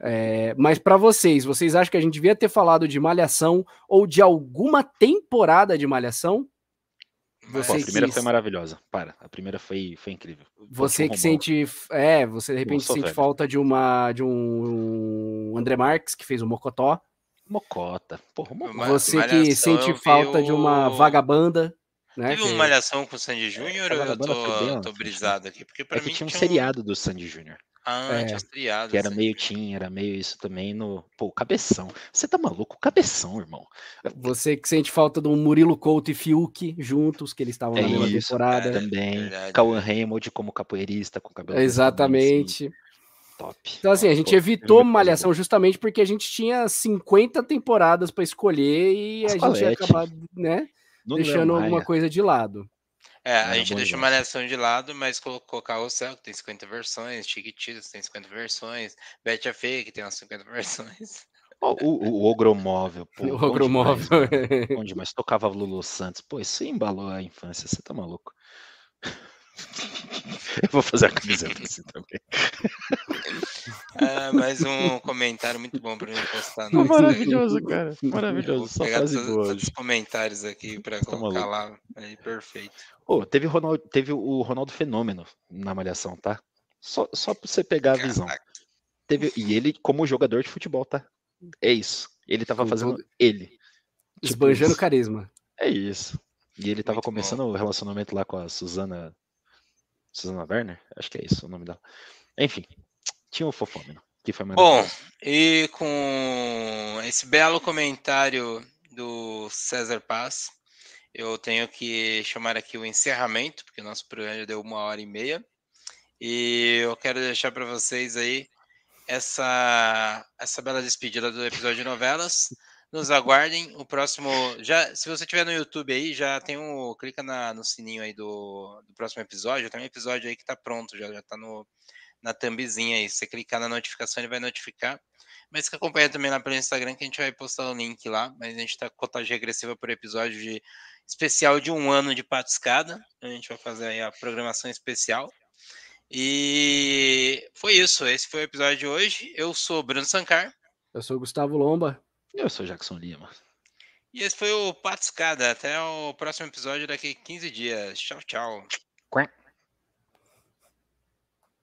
É, mas para vocês, vocês acham que a gente devia ter falado de Malhação ou de alguma temporada de Malhação? Pô, Você a primeira que- foi maravilhosa. Para, a primeira foi, foi incrível. Você que sente, é, você de repente sente velho. falta de uma de um André Marques que fez o Mocotó. Mocota. Porra, Mocota. Você que Malhação, sente falta de uma o- vagabanda, né? Teve que- uma malhação com o Sandy Júnior ou eu foi bem tô, tô brisado aqui? Porque pra É que mim tinha um tinha seriado do Sandy Júnior, Ah, É, um seriado. que era Sandy meio teen, era meio isso também no. Pô, cabeção. Você tá maluco? Cabeção, irmão. Você que sente falta de um Murilo Couto e Fiuk juntos, que eles estavam É na mesma isso, temporada. Também. verdade, Cauã Raymond como capoeirista, com cabelo. Exatamente. assim, top. Então, assim, a gente pô, evitou Malhação justamente porque a gente tinha 50 temporadas para escolher e a gente ia acabar, né, No deixando alguma coisa de lado. É, a gente deixou demais. Malhação de lado, mas colocou Carrossel, que tem 50 versões, Chiquititas, tem 50 versões, Betty a Feia, que tem umas 50 versões. O, o, Ogromóvel, pô. O Ogromóvel. Bom demais. Tocava Lulu Santos. Pô, isso embalou a infância. Você tá maluco? Eu vou fazer a camiseta assim também. Ah, mais um comentário muito bom para mim postar Tá no Instagram. maravilhoso, cara. Maravilhoso. Só pegar frase todos, todos os comentários aqui para Tá colocar maluco. lá. Aí, perfeito. Ô, teve, Ronaldo, teve o Ronaldo Fenômeno na Malhação, tá? Só, só pra você pegar a visão. Caraca. Teve, e ele, como jogador de futebol, tá? É isso. Ele tava fazendo ele. Tipo Esbanjando isso. carisma. É isso. E ele tava Muito começando o relacionamento lá com a Suzana. Suzana Werner? Acho que é isso o nome dela. Enfim, tinha o Fofômeno, que foi Bom, e com esse belo comentário do César Paz, eu tenho que chamar aqui o encerramento, porque o nosso programa já deu uma hora e meia. E eu quero deixar para vocês aí essa, essa bela despedida do episódio de novelas. Nos aguardem. O próximo. Já, se você tiver no YouTube aí, já tem um. Clica na, no sininho aí do, do próximo episódio. Tem um episódio aí que tá pronto, já, já tá no, na thumbzinha aí. Se você clicar na notificação, ele vai notificar. Mas que acompanha também lá pelo Instagram, que a gente vai postar o link lá. Mas a gente tá com contagem regressiva por episódio de especial de um ano de Pato Escada. A gente vai fazer aí a programação especial. E foi isso. Esse foi o episódio de hoje. Eu sou Bruno Sancar. Eu sou Gustavo Lomba. Eu sou Jackson Lima. E esse foi o Pato Escada. Até o próximo episódio daqui a 15 dias. Tchau, tchau. Quack.